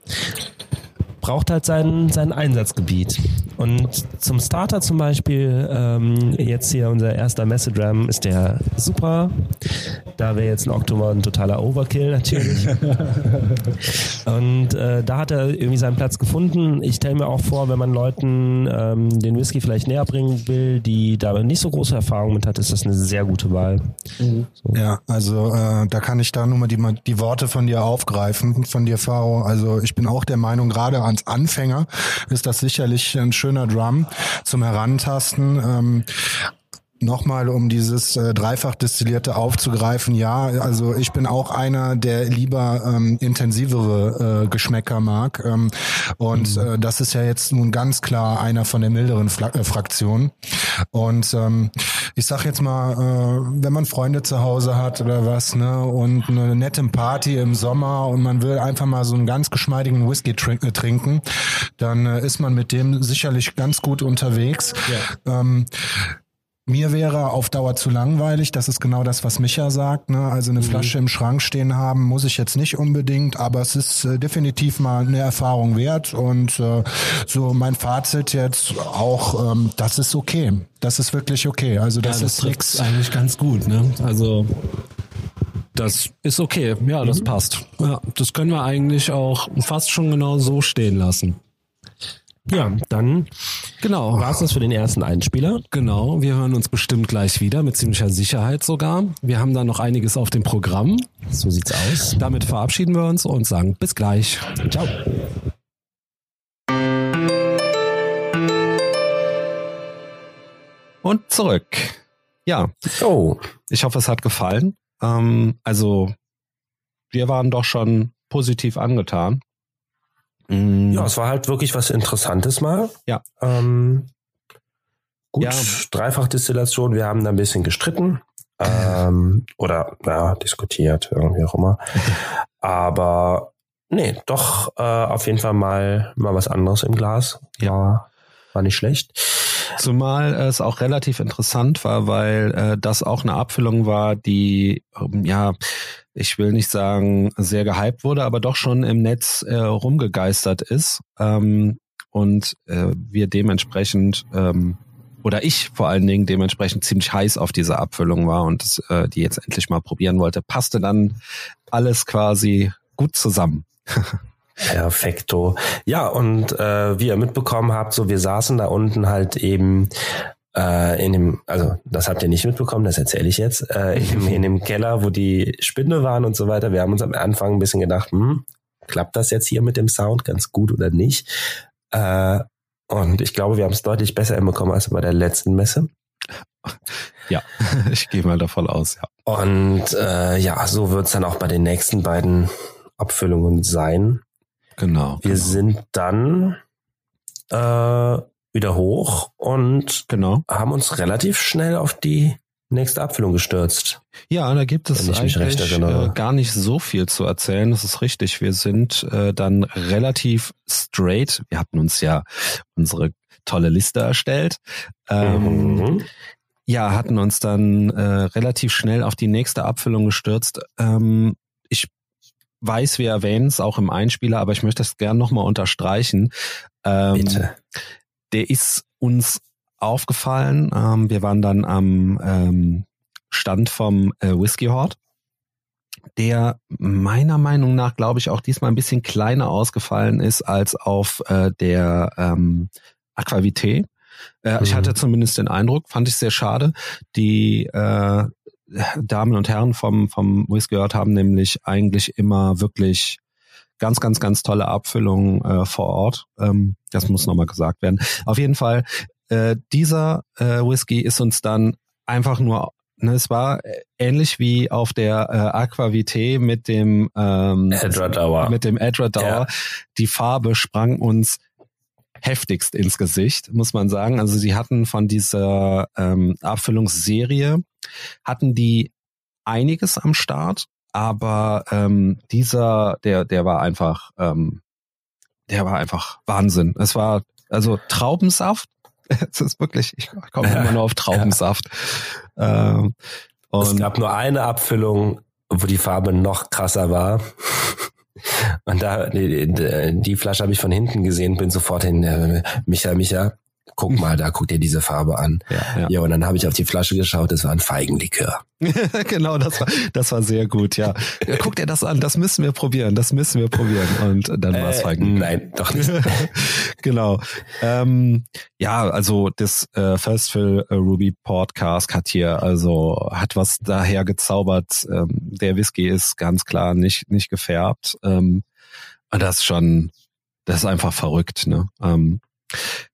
Braucht halt sein, sein Einsatzgebiet. Und zum Starter zum Beispiel, ähm, jetzt hier unser erster Messedram, ist der super. Da wäre jetzt ein Octomore ein totaler Overkill natürlich. Und äh, da hat er irgendwie seinen Platz gefunden. Ich stelle mir auch vor, wenn man Leuten ähm, den Whisky vielleicht näher bringen will, die da nicht so große Erfahrung mit hat, ist das eine sehr gute Wahl. Ja, also äh, da kann ich da nur mal die, die Worte von dir aufgreifen, von dir, Faro. Also ich bin auch der Meinung, gerade als Anfänger ist das sicherlich ein schöner Drum zum Herantasten. Ähm, Nochmal, um dieses äh, dreifach destillierte aufzugreifen, ja, also ich bin auch einer, der lieber ähm, intensivere äh, Geschmäcker mag. Ähm, und äh, das ist ja jetzt nun ganz klar einer von der milderen Fla äh, Fraktion. Und ähm, ich sag jetzt mal, äh, wenn man Freunde zu Hause hat oder was, ne, und eine nette Party im Sommer und man will einfach mal so einen ganz geschmeidigen Whisky trink äh, trinken, dann äh, ist man mit dem sicherlich ganz gut unterwegs. Ähm, mir wäre auf Dauer zu langweilig. Das ist genau das, was Micha sagt. Ne? Also eine Flasche im Schrank stehen haben, muss ich jetzt nicht unbedingt, aber es ist äh, definitiv mal eine Erfahrung wert. Und äh, so mein Fazit jetzt auch, ähm, das ist okay. Das ist wirklich okay. Also das, ja, das ist nix. eigentlich ganz gut, ne? Also das ist okay. Ja, das passt. Ja, das können wir eigentlich auch fast schon genau so stehen lassen. Ja, dann Genau. war es das für den ersten Einspieler. Genau, wir hören uns bestimmt gleich wieder, mit ziemlicher Sicherheit sogar. Wir haben da noch einiges auf dem Programm. So sieht's aus. Damit verabschieden wir uns und sagen bis gleich. Ciao. Und zurück. Ja, Oh, ich hoffe, es hat gefallen. Ähm, also, wir waren doch schon positiv angetan. Mm, ja, es war halt wirklich was Interessantes mal. Ja. Ähm, gut, Ja. Dreifachdestillation, wir haben da ein bisschen gestritten. Ähm, oder ja, diskutiert, irgendwie auch immer. Aber nee, doch äh, auf jeden Fall mal, mal was anderes im Glas. Ja. War nicht schlecht. Zumal es auch relativ interessant war, weil äh, das auch eine Abfüllung war, die, ähm, ja, ich will nicht sagen, sehr gehypt wurde, aber doch schon im Netz äh, rumgegeistert ist. Ähm, und äh, wir dementsprechend, ähm, oder ich vor allen Dingen dementsprechend ziemlich heiß auf diese Abfüllung war und das, äh, die jetzt endlich mal probieren wollte, passte dann alles quasi gut zusammen. Perfekto. Ja, und äh, wie ihr mitbekommen habt, so wir saßen da unten halt eben äh, in dem, also das habt ihr nicht mitbekommen, das erzähle ich jetzt, äh, in, dem, in dem Keller, wo die Spinde waren und so weiter. Wir haben uns am Anfang ein bisschen gedacht, hm, klappt das jetzt hier mit dem Sound ganz gut oder nicht? Äh, und ich glaube, wir haben es deutlich besser hinbekommen als bei der letzten Messe. Ja, ich gehe mal davon aus, ja. Und äh, ja, so wird es dann auch bei den nächsten beiden Abfüllungen sein. Genau. Wir genau. sind dann äh, wieder hoch und Genau. haben uns relativ schnell auf die nächste Abfüllung gestürzt. Ja, da gibt es eigentlich äh, gar nicht so viel zu erzählen. Das ist richtig. Wir sind äh, dann relativ straight. Wir hatten uns ja unsere tolle Liste erstellt. Ähm, mhm. Ja, hatten uns dann äh, relativ schnell auf die nächste Abfüllung gestürzt. Ähm, weiß, wir erwähnen es auch im Einspieler, aber ich möchte es gern nochmal unterstreichen. Ähm, Bitte. Der ist uns aufgefallen. Ähm, wir waren dann am ähm, Stand vom äh, Whiskey Hort, der meiner Meinung nach, glaube ich, auch diesmal ein bisschen kleiner ausgefallen ist als auf äh, der ähm, Aquavité. Äh, mhm. Ich hatte zumindest den Eindruck, fand ich sehr schade. Die äh, Damen und Herren vom, vom Whisky Hort haben nämlich eigentlich immer wirklich ganz, ganz, ganz tolle Abfüllungen äh, vor Ort. Ähm, das muss nochmal gesagt werden. Auf jeden Fall äh, dieser äh, Whisky ist uns dann einfach nur ne, es war ähnlich wie auf der äh, Aquavité mit dem ähm, Edward mit dem Edward Dauer. Ja. Die Farbe sprang uns heftigst ins Gesicht, muss man sagen. Also sie hatten von dieser ähm, Abfüllungsserie hatten die einiges am Start, aber ähm, dieser, der, der war einfach, ähm, der war einfach Wahnsinn. Es war also Traubensaft, es ist wirklich, ich komme immer nur auf Traubensaft. Ähm, es gab nur eine Abfüllung, wo die Farbe noch krasser war. Und da, die, die Flasche habe ich von hinten gesehen, bin sofort hin, äh, Micha, Micha, guck mal, da guck dir diese Farbe an. Ja, ja. ja und dann habe ich auf die Flasche geschaut, das war ein Feigenlikör. genau, das war, das war sehr gut, ja. Guck dir das an, das müssen wir probieren, das müssen wir probieren. Und dann war es äh, Feigenlikör. Nein, doch nicht. genau. Ähm, ja, also das äh, First Fill äh, Ruby Podcast hat hier also hat was daher gezaubert. Ähm, der Whisky ist ganz klar nicht nicht gefärbt. Ähm, das ist schon, das ist einfach verrückt, ne? Ähm,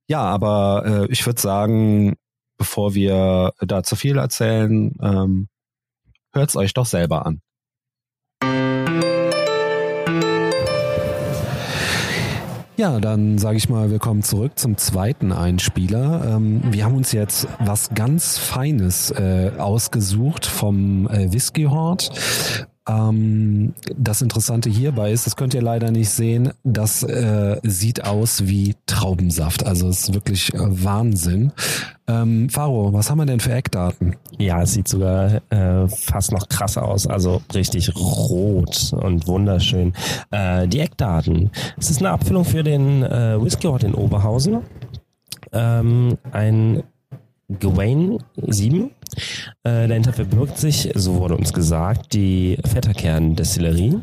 ja, aber äh, ich würde sagen, bevor wir da zu viel erzählen, ähm, hört's euch doch selber an. Ja, dann sage ich mal, willkommen zurück zum zweiten Einspieler. Ähm, wir haben uns jetzt was ganz Feines äh, ausgesucht vom äh, Whisky Hort. Ähm, das Interessante hierbei ist, das könnt ihr leider nicht sehen, das äh, sieht aus wie Traubensaft. Also es ist wirklich äh, Wahnsinn. Ähm, Faro, was haben wir denn für Eckdaten? Ja, es sieht sogar äh, fast noch krasser aus, also richtig rot und wunderschön. Äh, die Eckdaten. Es ist eine Abfüllung für den äh, Whisky Hort in Oberhausen. Ähm, ein Gawain 7. Äh, dahinter verbirgt sich, so wurde uns gesagt, die Vetterkern-Destillerie.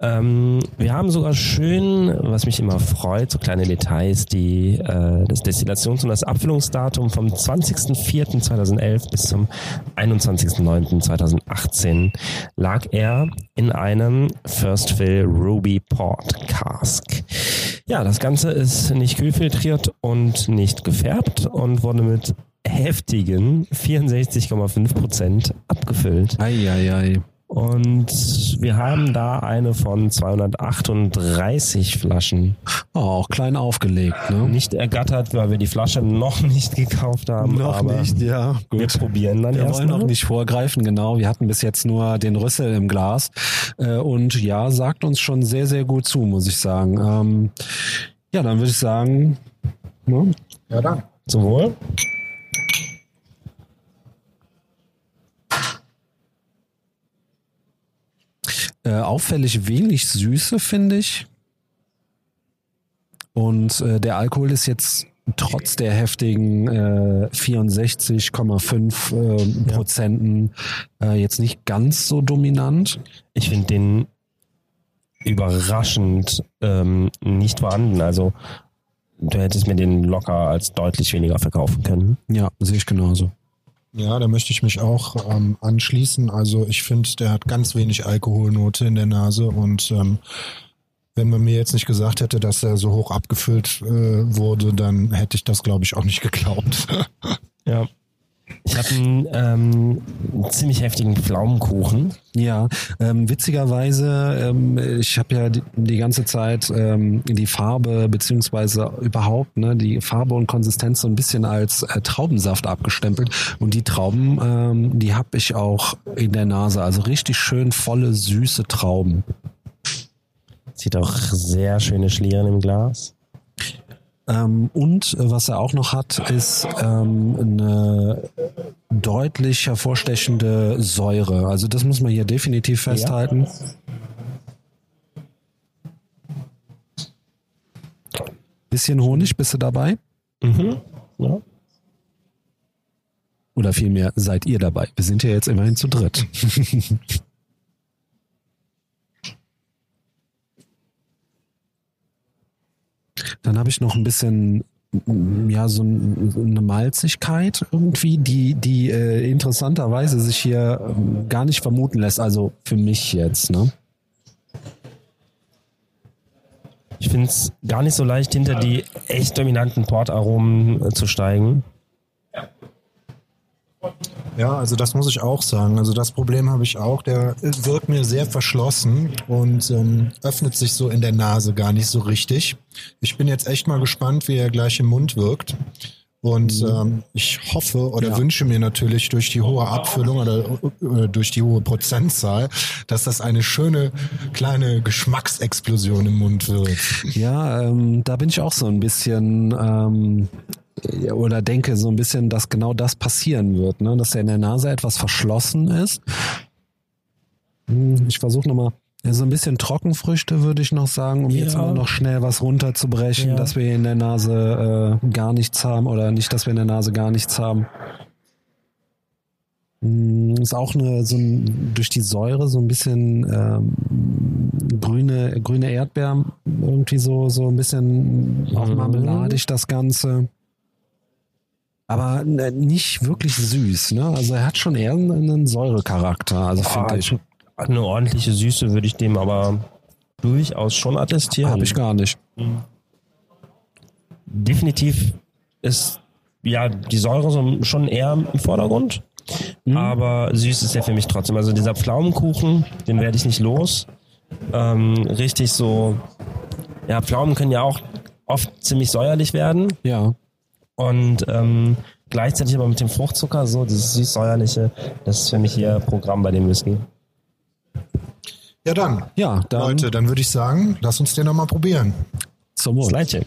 Ähm, wir haben sogar schön, was mich immer freut, so kleine Details, die äh, das Destillations- und das Abfüllungsdatum vom 20.04.2011 bis zum 21.09.2018 lag er in einem First Fill Ruby Port Cask. Ja, das Ganze ist nicht kühlfiltriert und nicht gefärbt und wurde mit heftigen 64,5 Prozent abgefüllt. Ei, ei, ei. Und wir haben da eine von 238 Flaschen. Oh, auch klein aufgelegt, ne? Nicht ergattert, weil wir die Flasche noch nicht gekauft haben. Noch nicht, ja. Gut. Wir probieren dann Wir wollen noch nicht vorgreifen, genau. Wir hatten bis jetzt nur den Rüssel im Glas. Äh, und ja, sagt uns schon sehr, sehr gut zu, muss ich sagen. Ähm, ja, dann würde ich sagen, ne? Ja, dann. Zum Wohl. Äh, auffällig wenig Süße, finde ich. Und äh, der Alkohol ist jetzt trotz der heftigen äh, 64,5 äh, Prozenten äh, jetzt nicht ganz so dominant. Ich finde den überraschend ähm, nicht vorhanden. Also du hättest mir den locker als deutlich weniger verkaufen können. Ja, sehe ich genauso. Ja, da möchte ich mich auch ähm, anschließen. Also ich finde, der hat ganz wenig Alkoholnote in der Nase und ähm, wenn man mir jetzt nicht gesagt hätte, dass er so hoch abgefüllt äh, wurde, dann hätte ich das, glaube ich, auch nicht geglaubt. ja. Ich habe ein ähm, einen ziemlich heftigen Pflaumenkuchen. Ja, ähm, witzigerweise, ähm, ich habe ja die, die ganze Zeit ähm, die Farbe beziehungsweise überhaupt ne, die Farbe und Konsistenz so ein bisschen als äh, Traubensaft abgestempelt und die Trauben, ähm, die habe ich auch in der Nase, also richtig schön volle süße Trauben. Sieht auch sehr schöne Schlieren im Glas. Ähm, und äh, was er auch noch hat, ist ähm, eine deutlich hervorstechende Säure. Also das muss man hier definitiv festhalten. Bisschen Honig, bist du dabei? Mhm. Ja. Oder vielmehr seid ihr dabei? Wir sind ja jetzt immerhin zu dritt. Dann habe ich noch ein bisschen ja so ein, eine Malzigkeit irgendwie, die die äh, interessanterweise sich hier ähm, gar nicht vermuten lässt. Also für mich jetzt, ne? Ich finde es gar nicht so leicht, hinter die echt dominanten Portaromen äh, zu steigen. Ja, also das muss ich auch sagen. Also das Problem habe ich auch. Der wirkt mir sehr verschlossen und ähm, öffnet sich so in der Nase gar nicht so richtig. Ich bin jetzt echt mal gespannt, wie er gleich im Mund wirkt. Und ähm, ich hoffe oder Ja. wünsche mir natürlich durch die hohe Abfüllung oder äh, durch die hohe Prozentzahl, dass das eine schöne kleine Geschmacksexplosion im Mund wird. Ja, ähm, da bin ich auch so ein bisschen ähm, oder denke so ein bisschen, dass genau das passieren wird, ne? dass er in der Nase etwas verschlossen ist. Hm, Ich versuche nochmal. So ein bisschen Trockenfrüchte würde ich noch sagen, um jetzt Ja. mal noch schnell was runterzubrechen, Ja. dass wir in der Nase äh, gar nichts haben oder nicht, dass wir in der Nase gar nichts haben. Hm, Ist auch eine, so ein, durch die Säure so ein bisschen ähm, grüne, grüne Erdbeeren, irgendwie so, so ein bisschen auch Mhm. marmeladig das Ganze. Aber äh, nicht wirklich süß, ne? Also er hat schon eher einen, Säurecharakter, also finde Ah, ich. Eine ordentliche Süße würde ich dem aber durchaus schon attestieren. Habe ich gar nicht. Definitiv ist ja die Säure so schon eher im Vordergrund. Aber süß ist er für mich trotzdem. Also dieser Pflaumenkuchen, den werde ich nicht los. Ähm, richtig so, ja, Pflaumen können ja auch oft ziemlich säuerlich werden. Ja. Und ähm, gleichzeitig aber mit dem Fruchtzucker, so dieses süß-säuerliche, das ist für mich hier Programm bei dem Whisky. Ja dann, Ja, dann Leute, dann würde ich sagen, lass uns den nochmal probieren. zum Wohl. Slide-Check.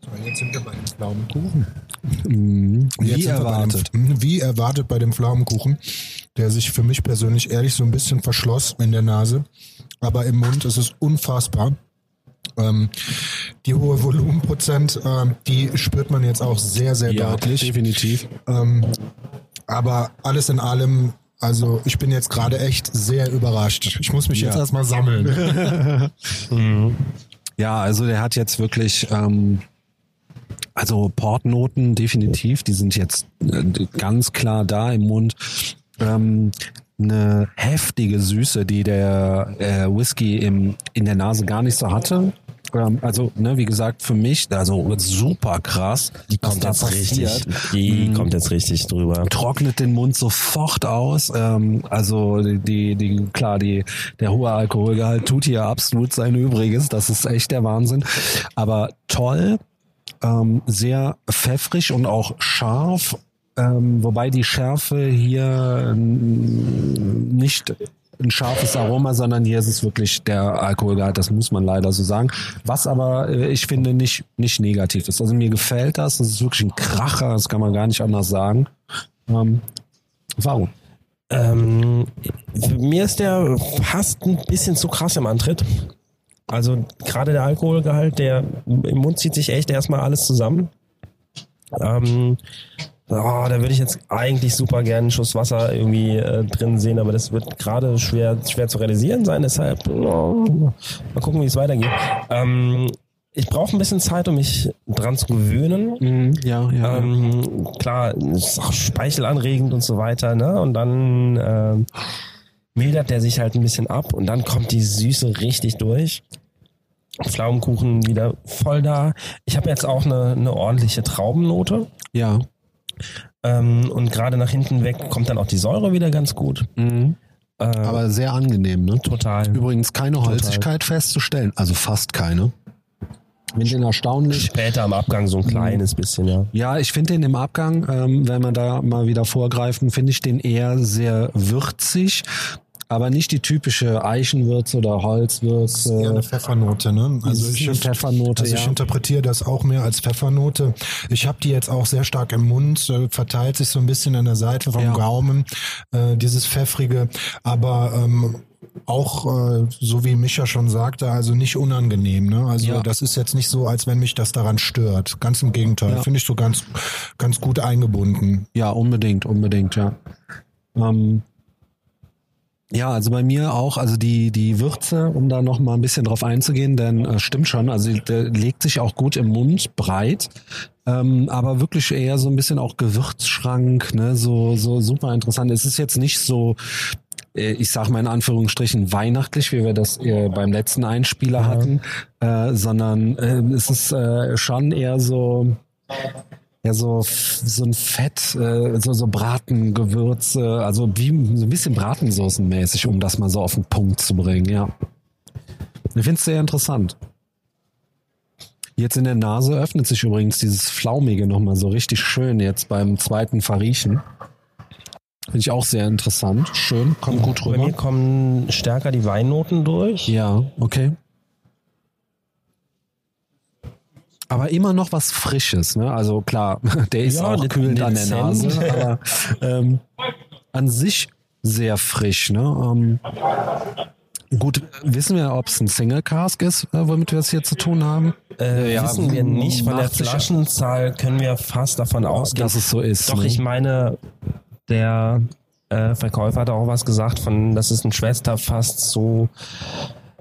So, jetzt sind wir bei dem Pflaumenkuchen. Mhm. Wie erwartet. Dem, wie erwartet bei dem Pflaumenkuchen, der sich für mich persönlich ehrlich so ein bisschen verschloss in der Nase. Aber im Mund ist es unfassbar. Ähm, die hohe Volumenprozent, ähm, die spürt man jetzt auch sehr, sehr Ja, deutlich. definitiv. Ähm, aber alles in allem, also ich bin jetzt gerade echt sehr überrascht. Ich muss mich jetzt Ja. erstmal sammeln. Ja, also der hat jetzt wirklich, ähm, also Portnoten definitiv, die sind jetzt äh, ganz klar da im Mund. Ähm, eine heftige Süße, die der äh, Whisky im, in der Nase gar nicht so hatte. Ähm, also, ne, wie gesagt, für mich, also super krass. Die kommt jetzt richtig, passiert. die Mhm. kommt jetzt richtig drüber. trocknet den Mund sofort aus. Ähm, also die, die, die, klar, die, der hohe Alkoholgehalt tut hier absolut sein Übriges. Das ist echt der Wahnsinn. Aber toll, ähm, sehr pfeffrig und auch scharf. Ähm, wobei die Schärfe hier ähm, nicht ein scharfes Aroma, sondern hier ist es wirklich der Alkoholgehalt, das muss man leider so sagen. Was aber, äh, ich finde, nicht, nicht negativ ist. Also mir gefällt das, das ist wirklich ein Kracher, das kann man gar nicht anders sagen. Ähm, warum? Ähm, mir ist der fast ein bisschen zu krass im Antritt. Also gerade der Alkoholgehalt, der im Mund zieht sich echt erstmal alles zusammen. Ähm, oh, da würde ich jetzt eigentlich super gerne einen Schuss Wasser irgendwie äh, drin sehen, aber das wird gerade schwer, schwer zu realisieren sein. Deshalb oh, mal gucken, wie es weitergeht. Ähm, ich brauche ein bisschen Zeit, um mich dran zu gewöhnen. Ja, ja. Ähm, klar, ist auch speichelanregend und so weiter, ne? Und dann ähm, mildert der sich halt ein bisschen ab und dann kommt die Süße richtig durch. Pflaumenkuchen wieder voll da. Ich habe jetzt auch eine, eine ordentliche Traubennote. ja. Ähm, und gerade nach hinten weg kommt dann auch die Säure wieder ganz gut. Mhm. Äh, Aber sehr angenehm, ne? total. Übrigens keine Holzigkeit festzustellen, also fast keine. Finde den erstaunlich. Später am Abgang so ein kleines bisschen, ja. Ja, ich finde den im Abgang, ähm, wenn wir da mal wieder vorgreifen, finde ich den eher sehr würzig, aber nicht die typische Eichenwürze oder Holzwürze. eine Pfeffernote, ne? Also ich, eine Pfeffernote, also ich ja. interpretiere das auch mehr als Pfeffernote. Ich habe die jetzt auch sehr stark im Mund, äh, verteilt sich so ein bisschen an der Seite vom Ja. Gaumen, äh, dieses pfeffrige, aber ähm, auch, äh, so wie Micha schon sagte, also nicht unangenehm. Ne? Also Ja. das ist jetzt nicht so, als wenn mich das daran stört. Ganz im Gegenteil, Ja. finde ich so ganz, ganz gut eingebunden. Ja, unbedingt, unbedingt, ja. Ähm, ja, also bei mir auch, also die, die Würze, um da noch mal ein bisschen drauf einzugehen, denn äh, stimmt schon, also der legt sich auch gut im Mund, breit, ähm, aber wirklich eher so ein bisschen auch Gewürzschrank, ne, so, so super interessant. Es ist jetzt nicht so, äh, ich sag mal in Anführungsstrichen weihnachtlich, wie wir das äh, beim letzten Einspieler hatten, äh, sondern äh, es ist äh, schon eher so, ja, so, so ein Fett, äh, so, so Bratengewürze, also wie so ein bisschen Bratensoßenmäßig, um das mal so auf den Punkt zu bringen, ja. Ich finde es sehr interessant. Jetzt in der Nase öffnet sich übrigens dieses Flaumige nochmal so richtig schön jetzt beim zweiten Verriechen. Finde ich auch sehr interessant. Schön, kommt gut Bei mir rüber. kommen stärker die Weinnoten durch. Ja, okay. Aber immer noch was Frisches, ne? Also klar, der ist Ja, auch kühlend an der. Nase, aber ähm, an sich sehr frisch, ne? Ähm, gut, wissen wir, ob es ein Single Cask ist, äh, womit wir es hier zu tun haben? Äh, Ja, wissen wir nicht. Von der Flaschenzahl können wir fast davon ausgehen. Dass es so ist. Doch, ne? ich meine, der äh, Verkäufer hat auch was gesagt von, das ist ein Schwesterfass so,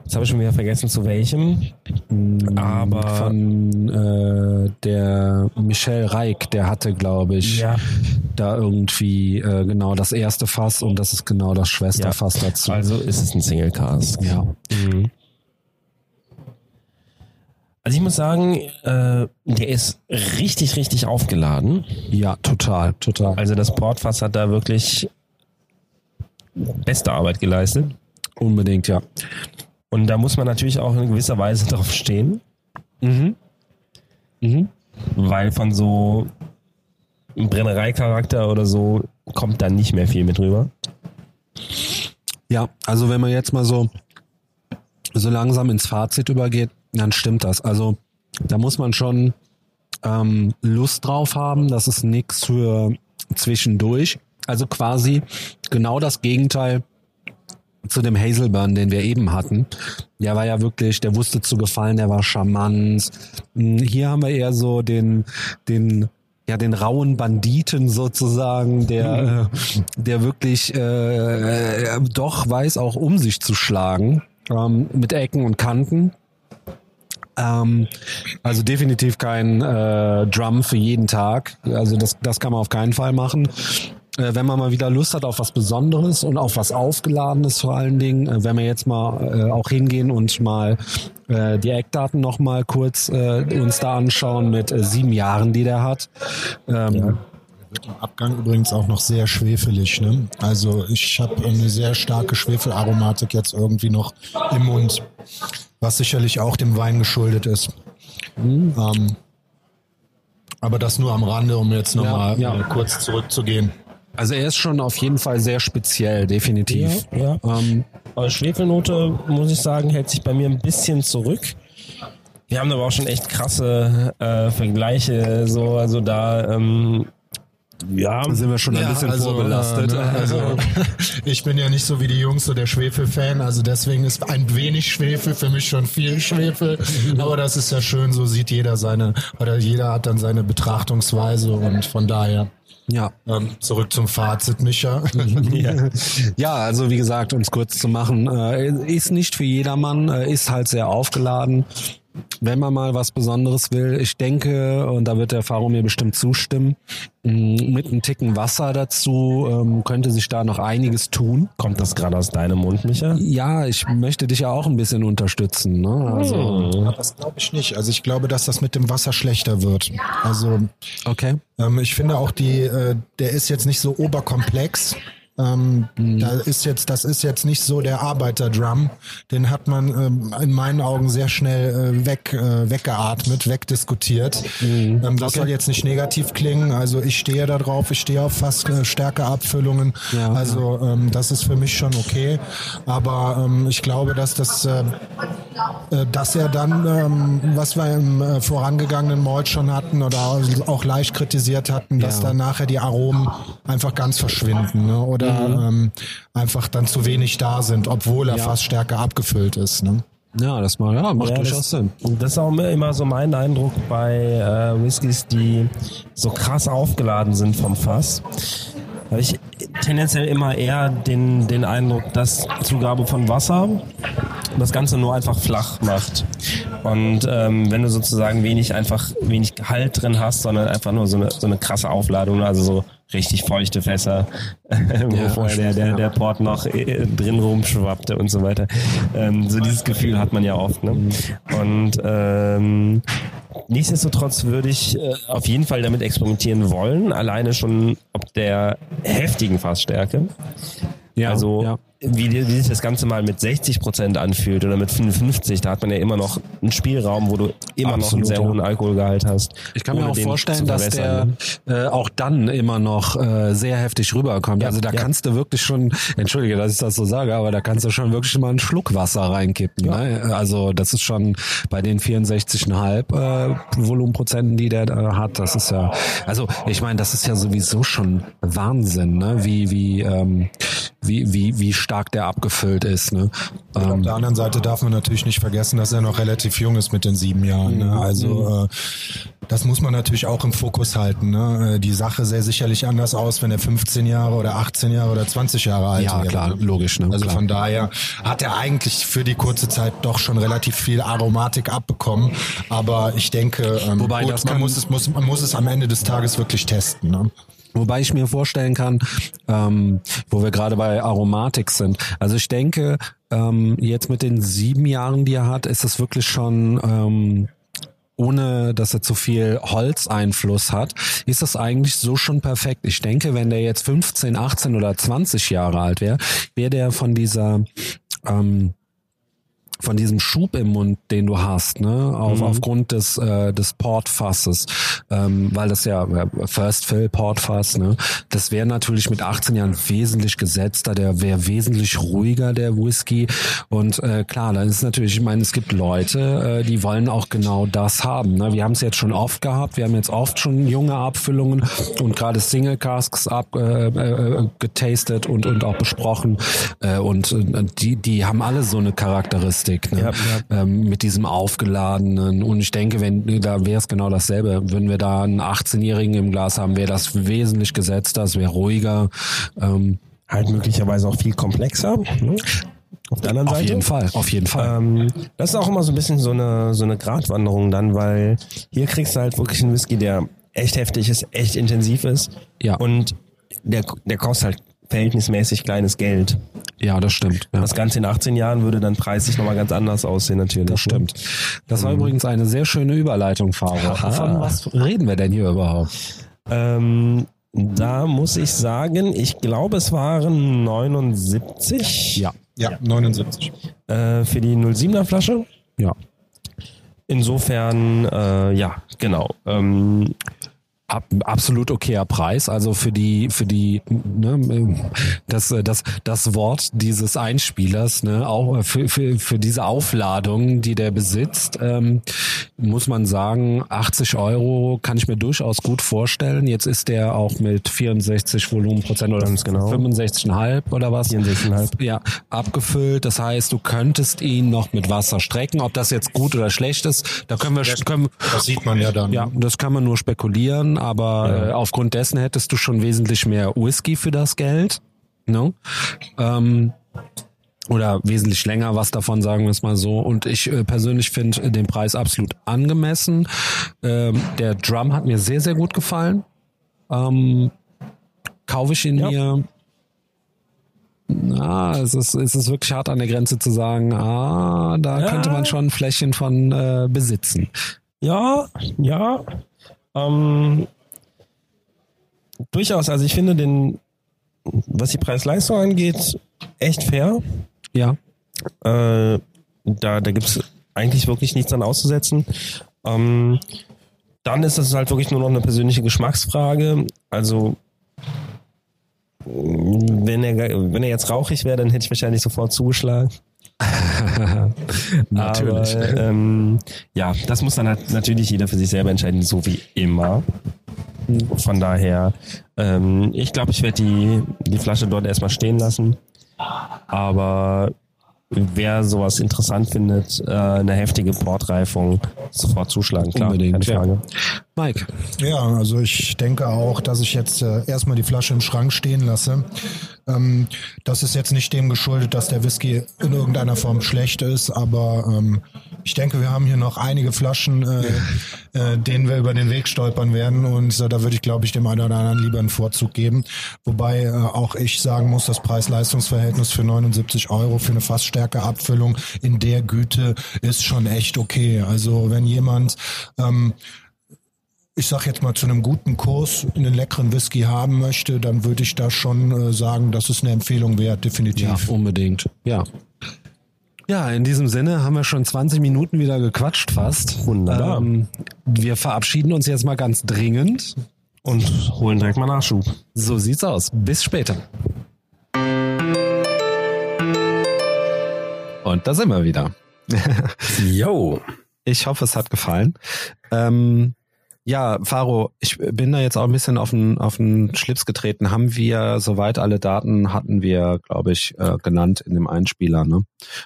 jetzt habe ich schon wieder vergessen zu welchem, aber von äh, der Michel Reik, der hatte, glaube ich, ja, da irgendwie äh, genau das erste Fass und das ist genau das Schwesterfass dazu. also ist es ein Single Cask. ja. Mhm. Also ich muss sagen, äh, der ist richtig, richtig aufgeladen. ja, total, total. Also das Portfass hat da wirklich beste Arbeit geleistet. Unbedingt, ja. Und da muss man natürlich auch in gewisser Weise drauf stehen, Mhm. Mhm. weil von so einem Brennereicharakter oder so kommt da nicht mehr viel mit rüber. Ja, also wenn man jetzt mal so, so langsam ins Fazit übergeht, dann stimmt das. Also da muss man schon ähm, Lust drauf haben. Das ist nix für zwischendurch. Also quasi genau das Gegenteil zu dem Hazelburn, den wir eben hatten. Der war ja wirklich, der wusste zu gefallen, der war charmant. Hm, Hier haben wir eher so den, den, ja, den rauen Banditen sozusagen, der, äh, der wirklich äh, doch weiß auch um sich zu schlagen, ähm, mit Ecken und Kanten. Ähm, also definitiv kein äh, Drum für jeden Tag. Also das, das kann man auf keinen Fall machen. Äh, wenn man mal wieder Lust hat auf was Besonderes und auf was Aufgeladenes vor allen Dingen, äh, wenn wir jetzt mal äh, auch hingehen und mal die Eckdaten noch mal kurz uns da anschauen mit sieben Jahren, die der hat. Ähm, Wird im Abgang übrigens auch noch sehr schwefelig. Ne? Also ich habe eine sehr starke Schwefelaromatik jetzt irgendwie noch im Mund, was sicherlich auch dem Wein geschuldet ist. Ähm, aber das nur am Rande, um jetzt nochmal Ja, ja. kurz zurückzugehen. Also er ist schon auf jeden Fall sehr speziell, definitiv. Ja, ja. Ähm, Aber Schwefelnote, muss ich sagen, hält sich bei mir ein bisschen zurück. Wir haben aber auch schon echt krasse äh, Vergleiche, so, also da, ähm, ja, sind wir schon ein bisschen vorbelastet. äh, ne, also ich bin ja nicht so wie die Jungs so der Schwefel-Fan, also deswegen ist ein wenig Schwefel für mich schon viel Schwefel. Aber das ist ja schön, so sieht jeder seine, oder jeder hat dann seine Betrachtungsweise und von daher ja. ähm, zurück zum Fazit, Micha. Ja, also wie gesagt, um es kurz zu machen, äh, ist nicht für jedermann, äh, ist halt sehr aufgeladen. Wenn man mal was Besonderes will, ich denke, und da wird der Faro mir bestimmt zustimmen, mh, mit einem Ticken Wasser dazu ähm, könnte sich da noch einiges tun. Kommt das gerade aus deinem Mund, Micha? Ja, ich möchte dich ja auch ein bisschen unterstützen. Ne? Also, Hm. Das glaube ich nicht. Also ich glaube, dass das mit dem Wasser schlechter wird. Also okay. ähm, ich finde auch die, äh, der ist jetzt nicht so oberkomplex. Ähm, Da ist jetzt, das ist jetzt nicht so der Arbeiterdrum. Den hat man ähm, in meinen Augen sehr schnell äh, weg, äh, weggeatmet, wegdiskutiert. Ähm, das soll jetzt nicht negativ klingen. Also ich stehe da drauf, ich stehe auf fast äh, stärke Abfüllungen. Ja, also ähm, das ist für mich schon okay. Aber ähm, ich glaube, dass das äh, äh, dass er dann, ähm, was wir im äh, vorangegangenen Malt schon hatten oder auch leicht kritisiert hatten, dass Ja. dann nachher die Aromen einfach ganz verschwinden ne? oder ähm, einfach dann zu wenig da sind, obwohl er Ja. fast stärker abgefüllt ist. Ne? Ja, das mal, ja, macht Ja, durchaus das, Sinn. das ist auch immer so mein Eindruck bei äh, Whiskys, die so krass aufgeladen sind vom Fass. Habe ich tendenziell immer eher den, den Eindruck, dass Zugabe von Wasser das Ganze nur einfach flach macht. Und ähm, wenn du sozusagen wenig einfach wenig Gehalt drin hast, sondern einfach nur so eine, so eine krasse Aufladung, also so richtig feuchte Fässer, wo Ja, vorher der, der, ja. der Port noch äh, drin rumschwappte und so weiter. Ähm, so dieses Gefühl hat man ja oft. Ne? Und ähm, nichtsdestotrotz würde ich äh, auf jeden Fall damit experimentieren wollen, alleine schon ob der heftigen Fassstärke. Ja, also ja. Wie, wie sich das Ganze mal mit 60 Prozent anfühlt oder mit 55, da hat man ja immer noch einen Spielraum, wo du immer noch einen Absolut, sehr ja. hohen Alkoholgehalt hast. Ich kann mir auch vorstellen, dass der ne? äh, auch dann immer noch äh, sehr heftig rüberkommt. Ja, also da ja. kannst du wirklich schon, entschuldige, dass ich das so sage, aber da kannst du schon wirklich mal einen Schluck Wasser reinkippen. Ne? Also das ist schon bei den 64,5 äh, Volumenprozenten, die der da hat, das ist ja, also ich meine, das ist ja sowieso schon Wahnsinn, ne? wie wie ähm, wie wie wie stark der abgefüllt ist. Ne? Auf Ähm, der anderen Seite darf man natürlich nicht vergessen, dass er noch relativ jung ist mit den sieben Jahren. Mhm. Ne? Also äh, das muss man natürlich auch im Fokus halten. Ne? Äh, Die Sache sähe sicherlich anders aus, wenn er 15 Jahre oder 18 Jahre oder 20 Jahre alt ja, wäre. klar, logisch. Ne? Also klar. von daher hat er eigentlich für die kurze Zeit doch schon relativ viel Aromatik abbekommen. Aber ich denke, ähm, Wobei gut, das man, muss es, muss, man muss es am Ende des Tages wirklich testen. Ne? Wobei ich mir vorstellen kann, ähm, wo wir gerade bei Aromatik sind. Also ich denke, ähm, jetzt mit den sieben Jahren, die er hat, ist es wirklich schon ähm, ohne dass er zu viel Holzeinfluss hat, ist das eigentlich so schon perfekt. Ich denke, wenn der jetzt 15, 18 oder 20 Jahre alt wäre, wäre der von dieser ähm, von diesem Schub im Mund, den du hast, ne, auf, aufgrund des äh, des Portfasses, ähm, weil das ja äh, First Fill Portfass, ne, das wäre natürlich mit 18 Jahren wesentlich gesetzter, der wäre wesentlich ruhiger der Whisky. Und äh, klar, dann ist natürlich, ich meine, es gibt Leute, äh, die wollen auch genau das haben, ne, wir haben es jetzt schon oft gehabt, wir haben jetzt oft schon junge Abfüllungen und gerade Single Casks ab äh, äh, getastet und und auch besprochen. Äh, und äh, die die haben alle so eine Charakteristik, ne? Ja, Ähm, mit diesem aufgeladenen und ich denke, wenn da wäre es genau dasselbe, würden wir da einen 18-Jährigen im Glas haben, wäre das wesentlich gesetzter, es wäre ruhiger. Ähm, Halt möglicherweise auch viel komplexer. Ne? Auf der anderen auf Seite. jeden Fall, auf jeden Fall. Ähm, das ist auch immer so ein bisschen so eine, so eine Gratwanderung dann, weil hier kriegst du halt wirklich einen Whisky, der echt heftig ist, echt intensiv ist. Ja. Und der, der kostet halt verhältnismäßig kleines Geld. Ja, das stimmt. Ja. Das Ganze in 18 Jahren würde dann preislich nochmal ganz anders aussehen natürlich. Das stimmt. Das war übrigens eine sehr schöne Überleitung, Faro. Haha. Von was reden wir denn hier überhaupt? Ähm, da muss ich sagen, ich glaube es waren 79 Ja, Ja, 79. äh, für die 07er Flasche. ja. Insofern, äh, ja, genau. Ähm, Ab, absolut okayer Preis. Also für die, für die, ne, das, das, das Wort dieses Einspielers, ne, auch für, für, für diese Aufladung, die der besitzt, ähm, muss man sagen, 80 Euro kann ich mir durchaus gut vorstellen. Jetzt ist der auch mit 64 Volumenprozent oder Ganz genau. 65,5 oder was? 64,5. Ja, abgefüllt. Das heißt, du könntest ihn noch mit Wasser strecken. Ob das jetzt gut oder schlecht ist, da können wir, können, Das sieht man ja dann. ja, das kann man nur spekulieren, aber äh, aufgrund dessen hättest du schon wesentlich mehr Whisky für das Geld. Ne? Ähm, oder wesentlich länger was davon, sagen wir es mal so. Und ich äh, persönlich finde den Preis absolut angemessen. Ähm, der Drum hat mir sehr, sehr gut gefallen. Ähm, kaufe ich ihn Ja. mir. Na, es ist, es ist wirklich hart an der Grenze zu sagen, ah, da Ja. könnte man schon ein Fläschchen von äh, besitzen. Ja, ja. Ähm, durchaus. Also ich finde den, was die Preis-Leistung angeht, echt fair. Ja. Äh, da da gibt's eigentlich wirklich nichts an auszusetzen. Ähm, dann ist es halt wirklich nur noch eine persönliche Geschmacksfrage. Also wenn er, wenn er jetzt rauchig wäre, dann hätte ich wahrscheinlich sofort zugeschlagen. Natürlich. Aber, ähm, ja, das muss dann halt natürlich jeder für sich selber entscheiden, so wie immer. Von daher, ähm, ich glaube, ich werde die, die Flasche dort erstmal stehen lassen. Aber wer sowas interessant findet, äh, eine heftige Portreifung, sofort zuschlagen, klar, Unbedingt, keine Frage. Mike. Ja, also ich denke auch, dass ich jetzt äh, erstmal die Flasche im Schrank stehen lasse. Ähm, das ist jetzt nicht dem geschuldet, dass der Whisky in irgendeiner Form schlecht ist, aber ähm, ich denke, wir haben hier noch einige Flaschen, äh, äh, denen wir über den Weg stolpern werden und äh, da würde ich, glaube ich, dem einen oder anderen lieber einen Vorzug geben. Wobei äh, auch ich sagen muss, das Preis-Leistungs-Verhältnis für 79 Euro für eine Fassstärke-Abfüllung in der Güte ist schon echt okay. Also wenn jemand ähm, ich sag jetzt mal, zu einem guten Kurs einen leckeren Whisky haben möchte, dann würde ich da schon äh, sagen, das ist eine Empfehlung wert, Ja, definitiv. unbedingt. Ja. Ja, in diesem Sinne haben wir schon 20 Minuten wieder gequatscht fast. Wunderbar. Ähm, wir verabschieden uns jetzt mal ganz dringend. Und holen direkt mal Nachschub. So sieht's aus. Bis später. Und da sind wir wieder. Yo. Ich hoffe, es hat gefallen. Ähm, ja, Faro, ich bin da jetzt auch ein bisschen auf den, auf den Schlips getreten. Haben wir, soweit alle Daten hatten wir, glaube ich, äh, genannt in dem Einspieler. Ne?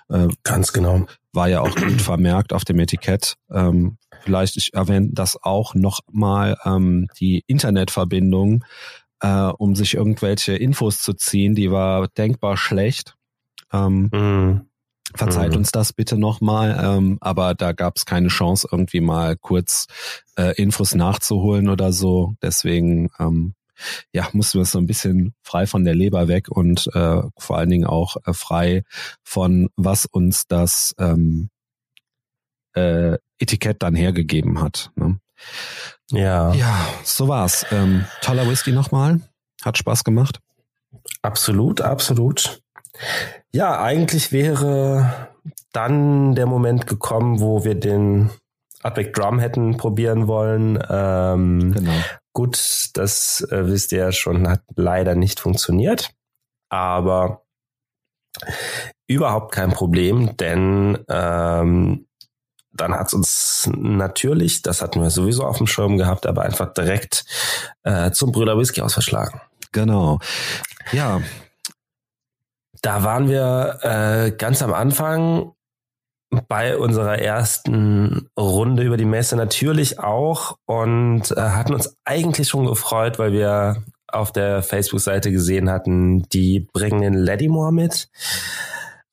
Äh, Ganz genau. war ja auch gut vermerkt auf dem Etikett. Ähm, vielleicht, ich erwähne das auch noch mal, ähm, die Internetverbindung, äh, um sich irgendwelche Infos zu ziehen, die war denkbar schlecht. Ähm, Mhm. Verzeiht Mhm. uns das bitte nochmal, ähm, aber da gab es keine Chance, irgendwie mal kurz äh, Infos nachzuholen oder so. Deswegen ähm, ja, mussten wir es so ein bisschen frei von der Leber weg und äh, vor allen Dingen auch äh, frei von was uns das ähm, äh, Etikett dann hergegeben hat. Ne? Ja, Ja, so war's. Ähm, toller Whisky nochmal. Hat Spaß gemacht. absolut, absolut. Ja, eigentlich wäre dann der Moment gekommen, wo wir den Advec Drum hätten probieren wollen. Ähm, Genau. Gut, das äh, wisst ihr ja schon, hat leider nicht funktioniert. Aber überhaupt kein Problem, denn ähm, dann hat es uns natürlich, das hatten wir sowieso auf dem Schirm gehabt, aber einfach direkt äh, zum Brüder Whisky aus verschlagen. Genau. Ja, Da waren wir äh, ganz am Anfang bei unserer ersten Runde über die Messe natürlich auch und äh, hatten uns eigentlich schon gefreut, weil wir auf der Facebook-Seite gesehen hatten, die bringen den Ladymore mit.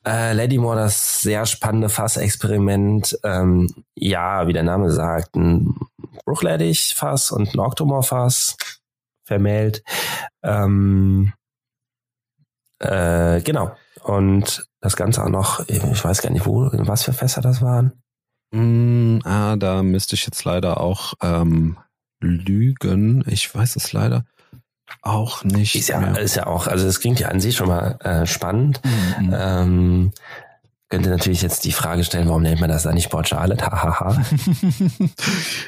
Äh, Ladymore, das sehr spannende Fassexperiment. Ähm, ja, wie der Name sagt, ein Bruchleddich-Fass und ein Octomore-Fass vermählt. Ähm, äh, genau. Und das Ganze auch noch, ich weiß gar nicht, wo, in was für Fässer das waren. Mm, ah, da müsste ich jetzt leider auch ähm, lügen. Ich weiß es leider auch nicht. Ist ja, mehr. ist ja auch, also das klingt ja an sich schon mal äh, spannend. Mhm. Ähm, könnte natürlich jetzt die Frage stellen, warum nennt man das dann nicht Port Charlotte? Hahaha.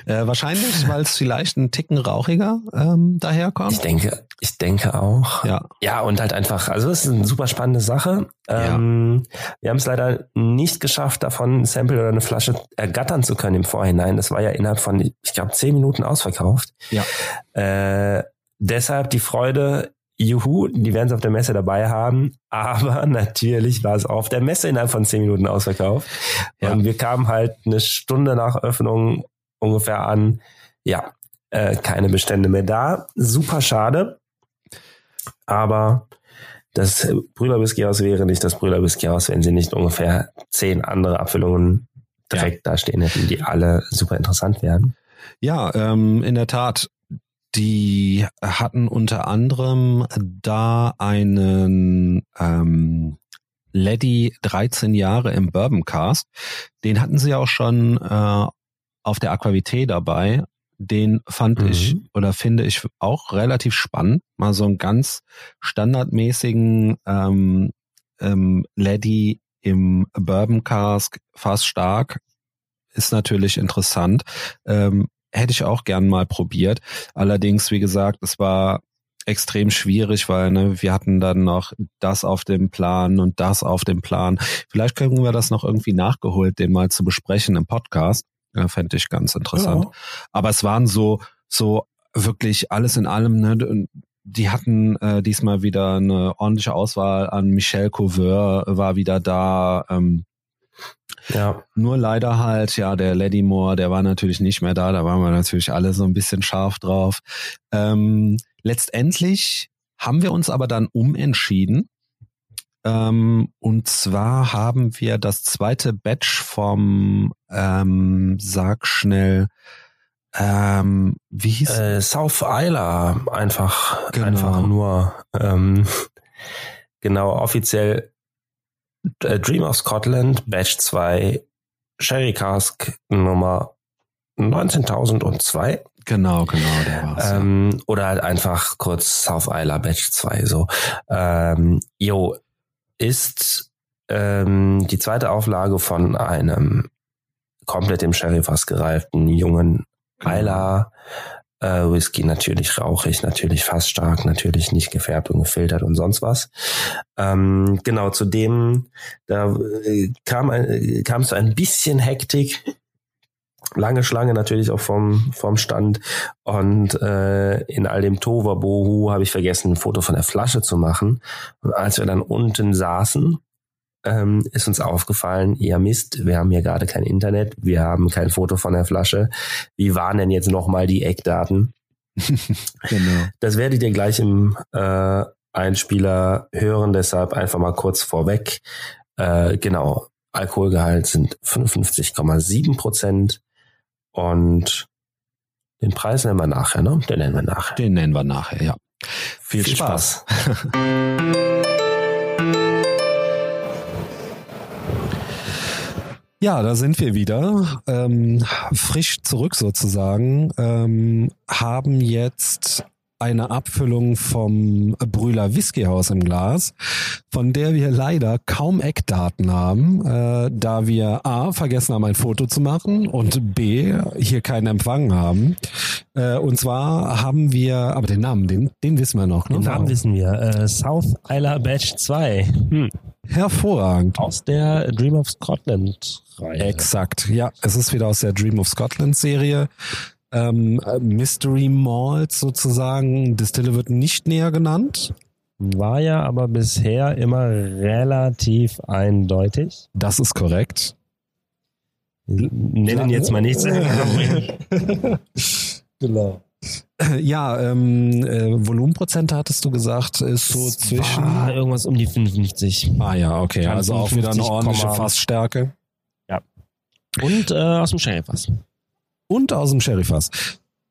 äh, wahrscheinlich, weil es vielleicht ein Ticken rauchiger ähm, daherkommt. ich denke, ich denke auch. Ja, Ja, und halt einfach, also es ist eine super spannende Sache. Ähm, Wir haben es leider nicht geschafft, davon ein Sample oder eine Flasche ergattern zu können im Vorhinein. Das war ja innerhalb von, ich glaube, zehn Minuten ausverkauft. Ja. Äh, deshalb die Freude, juhu, die werden es auf der Messe dabei haben. Aber natürlich war es auf der Messe innerhalb von zehn Minuten ausverkauft. Ja. Und wir kamen halt eine Stunde nach Öffnung ungefähr an. Ja, äh, keine Bestände mehr da. Super schade. Aber das Brüller wäre nicht das Brüller wenn sie nicht ungefähr zehn andere Abfüllungen direkt ja. da stehen hätten, die alle super interessant wären. Ja, ähm, in der Tat. Die hatten unter anderem da einen ähm, Lady 13 Jahre im Bourbon Cast. Den hatten sie auch schon äh, auf der Aquavité dabei. Den fand mhm. ich oder finde ich auch relativ spannend. Mal so einen ganz standardmäßigen ähm, ähm, Lady im Bourbon Cask, fast stark, ist natürlich interessant. Ähm, hätte ich auch gern mal probiert. Allerdings, wie gesagt, es war extrem schwierig, weil ne, wir hatten dann noch das auf dem Plan und das auf dem Plan. Vielleicht können wir das noch irgendwie nachgeholt, den mal zu besprechen im Podcast. Ja, Fände ich ganz interessant. Ja. Aber es waren so, so wirklich alles in allem, ne, die hatten äh, diesmal wieder eine ordentliche Auswahl an Michel Couveur war wieder da. Ähm, ja. Nur leider halt, ja, der Lady Moore, der war natürlich nicht mehr da, da waren wir natürlich alle so ein bisschen scharf drauf. Ähm, letztendlich haben wir uns aber dann umentschieden. Ähm, und zwar haben wir das zweite Batch vom, ähm, sag schnell, ähm, wie hieß äh, South Isla einfach, genau. einfach nur, ähm, genau, offiziell äh, Dream of Scotland, Batch 2, Sherry Cask Nummer 19.002. Genau, genau, der war's. Ähm, oder halt einfach kurz South Isla Batch 2 so. Ähm, jo, ist ähm, die zweite Auflage von einem komplett im Sherry fast gereiften jungen genau. Äh, Whisky natürlich rauchig, natürlich fast stark, natürlich nicht gefärbt und gefiltert und sonst was. Ähm, genau, zu dem, da äh, kam, ein, kam so ein bisschen Hektik lange Schlange natürlich auch vom, vom Stand und äh, in all dem Toverbohu habe ich vergessen, ein Foto von der Flasche zu machen. Und als wir dann unten saßen, ähm, ist uns aufgefallen, ja Mist, wir haben hier gerade kein Internet, wir haben kein Foto von der Flasche. Wie waren denn jetzt nochmal die Eckdaten? genau. Das werdet ihr gleich im äh, Einspieler hören, deshalb einfach mal kurz vorweg. Äh, genau, Alkoholgehalt sind 55,7 Prozent und den Preis nennen wir nachher, ne? Den nennen wir nachher. Den nennen wir nachher, ja. Viel, Viel Spaß. Spaß. Ja, da sind wir wieder, ähm, frisch zurück sozusagen, ähm, haben jetzt eine Abfüllung vom Brühler Whiskyhaus im Glas, von der wir leider kaum Eckdaten haben, äh, da wir A, vergessen haben, ein Foto zu machen und B, hier keinen Empfang haben. Äh, und zwar haben wir, aber den Namen, den, den wissen wir noch. Ne? Den Namen wissen wir. Äh, South Isla Batch 2. Hm. Hervorragend. Aus der Dream of Scotland Reihe. Exakt, ja. Es ist wieder aus der Dream of Scotland Serie ähm, Mystery Malt sozusagen. Distille wird nicht näher genannt. War ja aber bisher immer relativ eindeutig. Das ist korrekt. Nennen jetzt mal nichts. genau. Ja, ähm, äh, Volumenprozente hattest du gesagt, ist so das zwischen. War irgendwas um die 55. Ah ja, okay. Also auch wieder eine ordentliche Fassstärke. Ja. Und äh, aus dem Sherryfass und aus dem Sherryfass.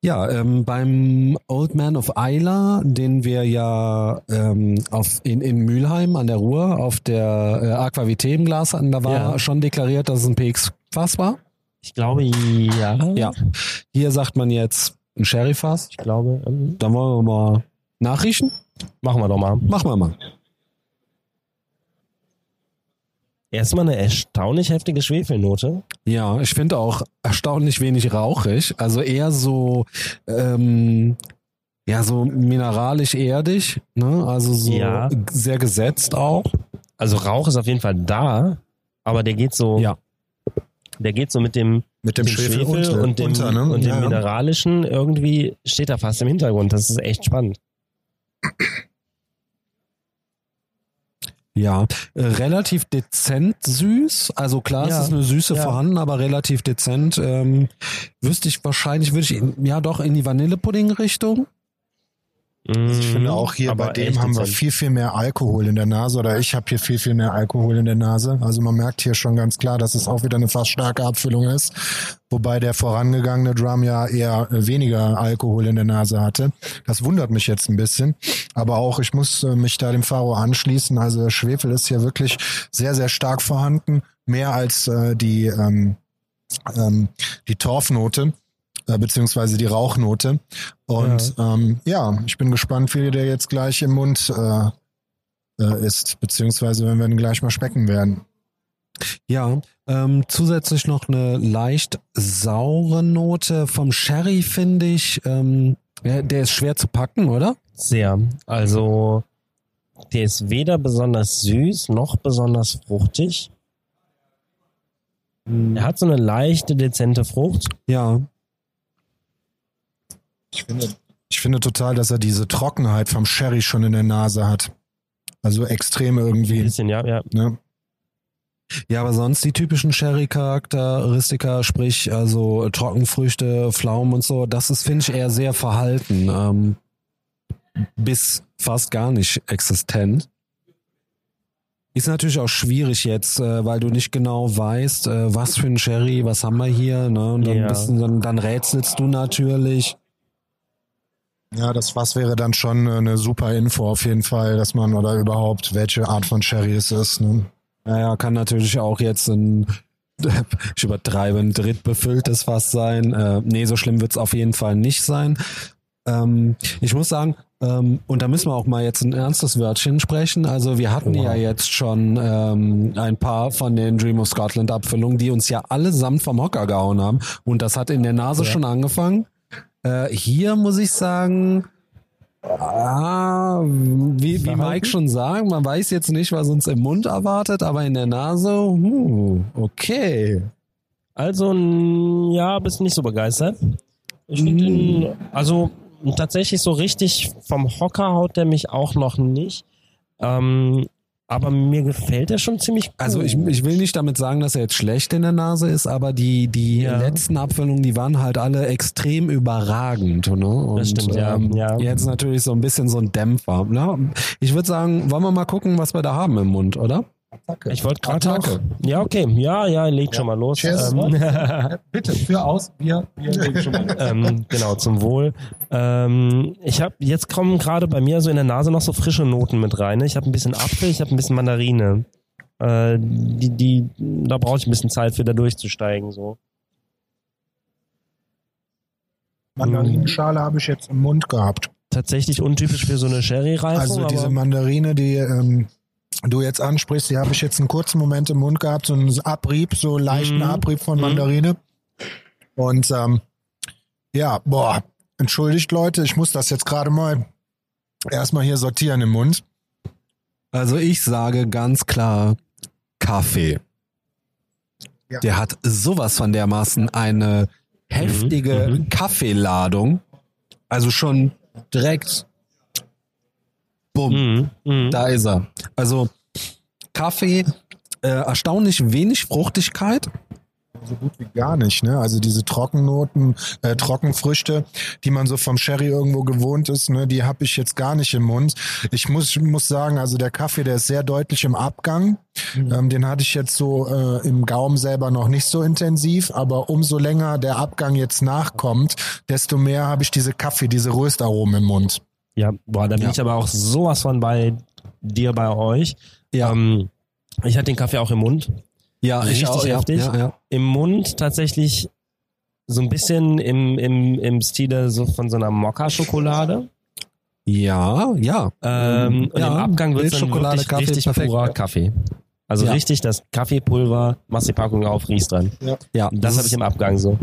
Ja, ähm, beim Old Man of Isla, den wir ja ähm, auf, in, in Mülheim an der Ruhr auf der äh, Aquavité im Glas hatten, da war ja. schon deklariert, dass es ein PX-Fass war. Ich glaube, ja. Ja. Hier sagt man jetzt ein Sherryfass. Ich glaube. Ähm, Dann wollen wir mal nachriechen. Machen wir doch mal. Machen wir mal. Erstmal eine erstaunlich heftige Schwefelnote. Ja, ich finde auch erstaunlich wenig rauchig. Also eher so, ähm, ja, so mineralisch erdig, ne? Also so ja. sehr gesetzt auch. Also Rauch ist auf jeden Fall da, aber der geht so, ja. der geht so mit dem, mit dem, dem Schwefel, Schwefel und, dem, unter, ne? und dem ja. mineralischen irgendwie steht da fast im Hintergrund. Das ist echt spannend. Ja, äh, relativ dezent süß. Also klar, ja, es ist eine Süße ja. vorhanden, aber relativ dezent. Ähm, wüsste ich wahrscheinlich, würde ich, ja doch in die Vanillepudding-Richtung. Also ich finde Mhm, auch hier aber bei dem haben wir viel, viel mehr Alkohol in der Nase oder ich habe hier viel, viel mehr Alkohol in der Nase. Also man merkt hier schon ganz klar, dass es auch wieder eine fast starke Abfüllung ist. Wobei der vorangegangene Drum ja eher weniger Alkohol in der Nase hatte. Das wundert mich jetzt ein bisschen. Aber auch ich muss äh, mich da dem Faro anschließen. Also der Schwefel ist hier wirklich sehr, sehr stark vorhanden. Mehr als äh, die, ähm, ähm, die Torfnote äh, beziehungsweise die Rauchnote. Und ja. Ähm, ja, ich bin gespannt, wie der jetzt gleich im Mund äh, äh, ist, beziehungsweise wenn wir ihn gleich mal schmecken werden. Ja, ähm, zusätzlich noch eine leicht saure Note vom Sherry, finde ich. Ähm, der ist schwer zu packen, oder? Sehr. Also, der ist weder besonders süß noch besonders fruchtig. Er hat so eine leichte, dezente Frucht. Ja. Ich finde, ich finde total, dass er diese Trockenheit vom Sherry schon in der Nase hat. Also extrem irgendwie. Ein bisschen, ja, ja. Ne? Ja, aber sonst die typischen Sherry-Charakteristika, sprich also Trockenfrüchte, Pflaumen und so, das ist, finde ich, eher sehr verhalten. Ähm, bis fast gar nicht existent. Ist natürlich auch schwierig jetzt, äh, weil du nicht genau weißt, äh, was für ein Sherry, was haben wir hier, ne? Und dann, Ja. bist dann, dann rätselst du natürlich. Ja, das was wäre dann schon eine super Info auf jeden Fall, dass man oder überhaupt welche Art von Sherry es ist. Ne? Naja, kann natürlich auch jetzt ein, ich übertreibe, ein drittbefülltes Fass sein. Äh, nee, so schlimm wird's auf jeden Fall nicht sein. Ähm, ich muss sagen, ähm, und da müssen wir auch mal jetzt ein ernstes Wörtchen sprechen. Also wir hatten ja jetzt schon ähm, ein paar von den Dream of Scotland Abfüllungen, die uns ja allesamt vom Hocker gehauen haben. Und das hat in der Nase schon angefangen. Äh, hier muss ich sagen, ah, wie, wie Mike schon sagt, man weiß jetzt nicht, was uns im Mund erwartet, aber in der Nase, huh, okay. Also, ja, bist nicht so begeistert. Ich finde ihn, also tatsächlich so richtig vom Hocker haut der mich auch noch nicht. Ähm, aber mir gefällt er schon ziemlich gut. Also ich, ich will nicht damit sagen, dass er jetzt schlecht in der Nase ist, aber die, die Ja. letzten Abfüllungen, die waren halt alle extrem überragend. Ne? Und, Das stimmt, ja, ähm, ja. Jetzt natürlich so ein bisschen so ein Dämpfer. Ne? Ich würde sagen, wollen wir mal gucken, was wir da haben im Mund, oder? ich wollte gerade. Attacke. Ja, okay. Ja, ja, leg schon mal los. Cheers. Ähm, Bitte, für aus, wir, wir legen schon mal. ähm, genau, zum Wohl. Ähm, ich habe jetzt kommen gerade bei mir so in der Nase noch so frische Noten mit rein. ne? Ich habe ein bisschen Apfel, ich habe ein bisschen Mandarine. Äh, die, die, da brauche ich ein bisschen Zeit für da durchzusteigen. So. Mandarinenschale habe ich jetzt im Mund gehabt. Tatsächlich untypisch für so eine Sherry-Reifung. Also diese Mandarine, die ähm, du jetzt ansprichst, die habe ich jetzt einen kurzen Moment im Mund gehabt, so einen Abrieb, so einen leichten Mhm. Abrieb von Mhm. Mandarine. Und ähm, ja, boah, entschuldigt Leute, ich muss das jetzt gerade mal erstmal hier sortieren im Mund. Also ich sage ganz klar Kaffee. Ja. Der hat sowas von dermaßen eine heftige Mhm, Kaffeeladung. Also schon direkt bumm, Mhm, mhm. da ist er. Also Kaffee, äh, erstaunlich wenig Fruchtigkeit. So gut wie gar nicht, ne? Also diese Trockennoten, äh, Trockenfrüchte, die man so vom Sherry irgendwo gewohnt ist, ne, die habe ich jetzt gar nicht im Mund. Ich muss, muss sagen, also der Kaffee, der ist sehr deutlich im Abgang. Ähm, den hatte ich jetzt so äh, im Gaumen selber noch nicht so intensiv, aber umso länger der Abgang jetzt nachkommt, desto mehr habe ich diese Kaffee, diese Röstaromen im Mund. Ja, boah, da bin Ja. ich aber auch sowas von bei dir, bei euch. Ja, Ähm, ich hatte den Kaffee auch im Mund. ja, richtig ja, heftig. Ja, ja. Im Mund tatsächlich so ein bisschen im, im, im Stile so von so einer Mokka-Schokolade. ja, ja. Ähm, und ja, im Abgang wird es dann wirklich Kaffee, richtig perfekt. purer Kaffee. Also Ja. richtig das Kaffeepulver, machst die Packung auf, riechst dran. Ja, Das habe ich im Abgang so.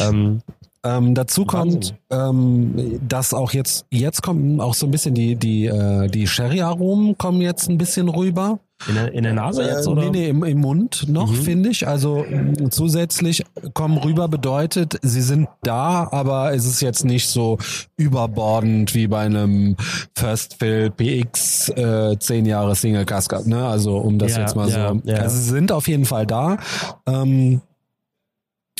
Ähm, Ähm, dazu kommt, ähm, dass auch jetzt, jetzt kommen auch so ein bisschen die, die, äh, die Sherry-Aromen kommen jetzt ein bisschen rüber. In, der, in der Nase jetzt, Äh, oder? Nee, nee, im, im Mund noch, Mhm. finde ich. Also zusätzlich kommen rüber bedeutet, sie sind da, aber es ist jetzt nicht so überbordend wie bei einem First Fill PX äh, 10 Jahre Single Cascade, ne? Also um das Ja, jetzt mal ja, so. ja. Also sie sind auf jeden Fall da. Ähm,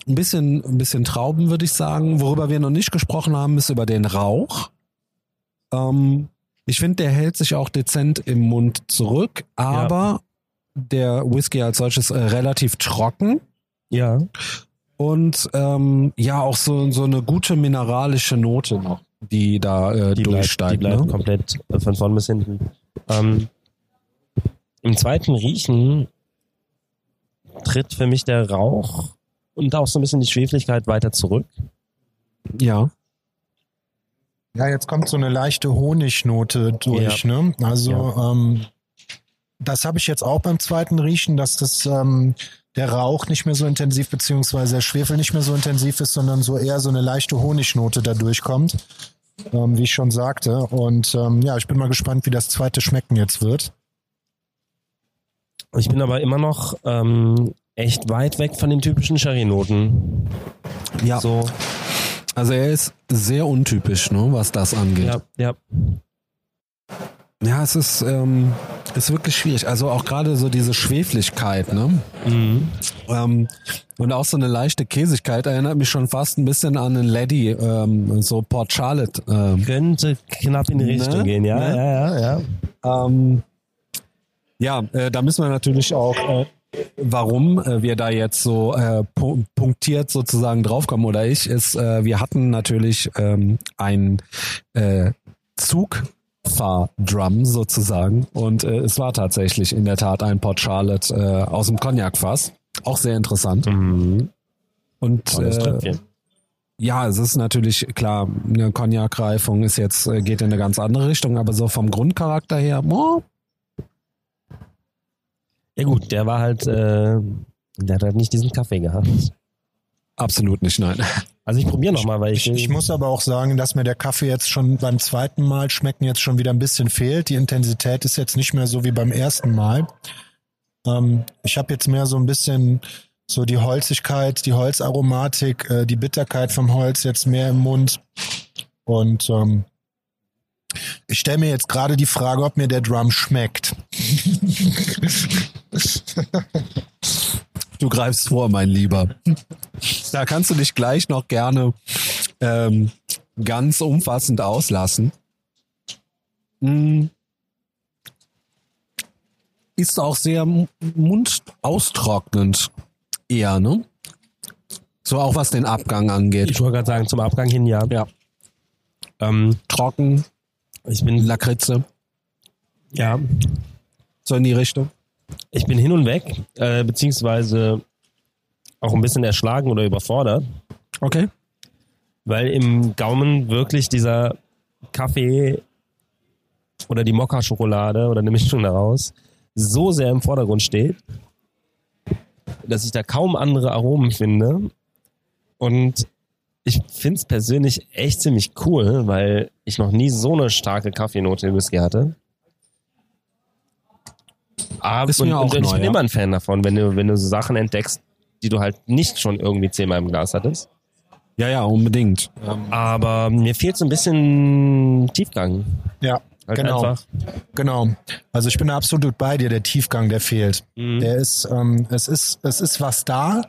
ein bisschen, ein bisschen Trauben, würde ich sagen. Worüber wir noch nicht gesprochen haben, ist über den Rauch. Ähm, ich finde, der hält sich auch dezent im Mund zurück, aber der Whisky als solches äh, relativ trocken Ja. und ähm, ja auch so so eine gute mineralische Note noch, die da äh, Die bleibt, durchsteigt. die bleibt ne? komplett äh, von vorn bis hinten. Ähm, Im zweiten Riechen tritt für mich der Rauch und auch so ein bisschen die Schwefligkeit weiter zurück. Ja, Ja, jetzt kommt so eine leichte Honignote durch, ne? Also Ja. ähm, das habe ich jetzt auch beim zweiten Riechen, dass das ähm, der Rauch nicht mehr so intensiv beziehungsweise der Schwefel nicht mehr so intensiv ist, sondern so eher so eine leichte Honignote da durchkommt, ähm, wie ich schon sagte. Und ähm, ja, ich bin mal gespannt, wie das zweite Schmecken jetzt wird. Ich bin aber immer noch ähm, echt weit weg von den typischen Sherry-Noten. ja. So, Also er ist sehr untypisch, ne, was das angeht. ja, ja. Ja, es ist, ähm, ist wirklich schwierig. Also auch gerade so diese Schwefligkeit, ne? Mhm. Ähm, und auch so eine leichte Käsigkeit erinnert mich schon fast ein bisschen an einen Laddie, ähm, so Port Charlotte. Ähm, Könnte knapp in die Ne? Richtung gehen, ja, Ne? ja, ja, ja. ähm, ja, äh, da müssen wir natürlich auch, äh, warum äh, wir da jetzt so äh, pu punktiert sozusagen draufkommen oder ich, ist, äh, wir hatten natürlich ähm, ein äh, Zugfahrdrum sozusagen und äh, es war tatsächlich in der Tat ein Port Charlotte äh, aus dem Cognac-Fass. Auch sehr interessant. Mhm. Und äh, ja, es ist natürlich klar, eine Cognac-Reifung ist jetzt, äh, geht in eine ganz andere Richtung, aber so vom Grundcharakter her, oh, Ja gut, der war halt, äh, der hat halt nicht diesen Kaffee gehabt. absolut nicht, nein. Also ich probiere nochmal, weil ich, Ich, ich muss aber auch sagen, dass mir der Kaffee jetzt schon beim zweiten Mal schmecken jetzt schon wieder ein bisschen fehlt. Die Intensität ist jetzt nicht mehr so wie beim ersten Mal. Ähm, ich habe jetzt mehr so ein bisschen so die Holzigkeit, die Holzaromatik, äh, die Bitterkeit vom Holz jetzt mehr im Mund. Und ähm, ich stelle mir jetzt gerade die Frage, ob mir der Drum schmeckt. Du greifst vor, mein Lieber. Da kannst du dich gleich noch gerne ähm, ganz umfassend auslassen. Mm. Ist auch sehr mundaustrocknend eher, ne? So auch was den Abgang angeht. ich wollte gerade sagen, zum Abgang hin, ja. Ja. Ähm, Trocken, ich bin, Lakritze, ja, so in die Richtung. ich bin hin und weg, äh, beziehungsweise auch ein bisschen erschlagen oder überfordert, Okay. weil im Gaumen wirklich dieser Kaffee oder die Mokka-Schokolade oder eine Mischung daraus so sehr im Vordergrund steht, dass ich da kaum andere Aromen finde. Und ich finde es persönlich echt ziemlich cool, weil ich noch nie so eine starke Kaffeenote im Whisky hatte. Aber Ist und, mir auch und ich neu, bin ja. immer ein Fan davon, wenn du, wenn du so Sachen entdeckst, die du halt nicht schon irgendwie zehnmal im Glas hattest. Ja, ja, unbedingt. Aber mir fehlt so ein bisschen Tiefgang. Ja, Halt genau. einfach. Genau. Also ich bin absolut bei dir. Der Tiefgang, der fehlt. Mhm. Der ist, ähm, es ist, es ist was da,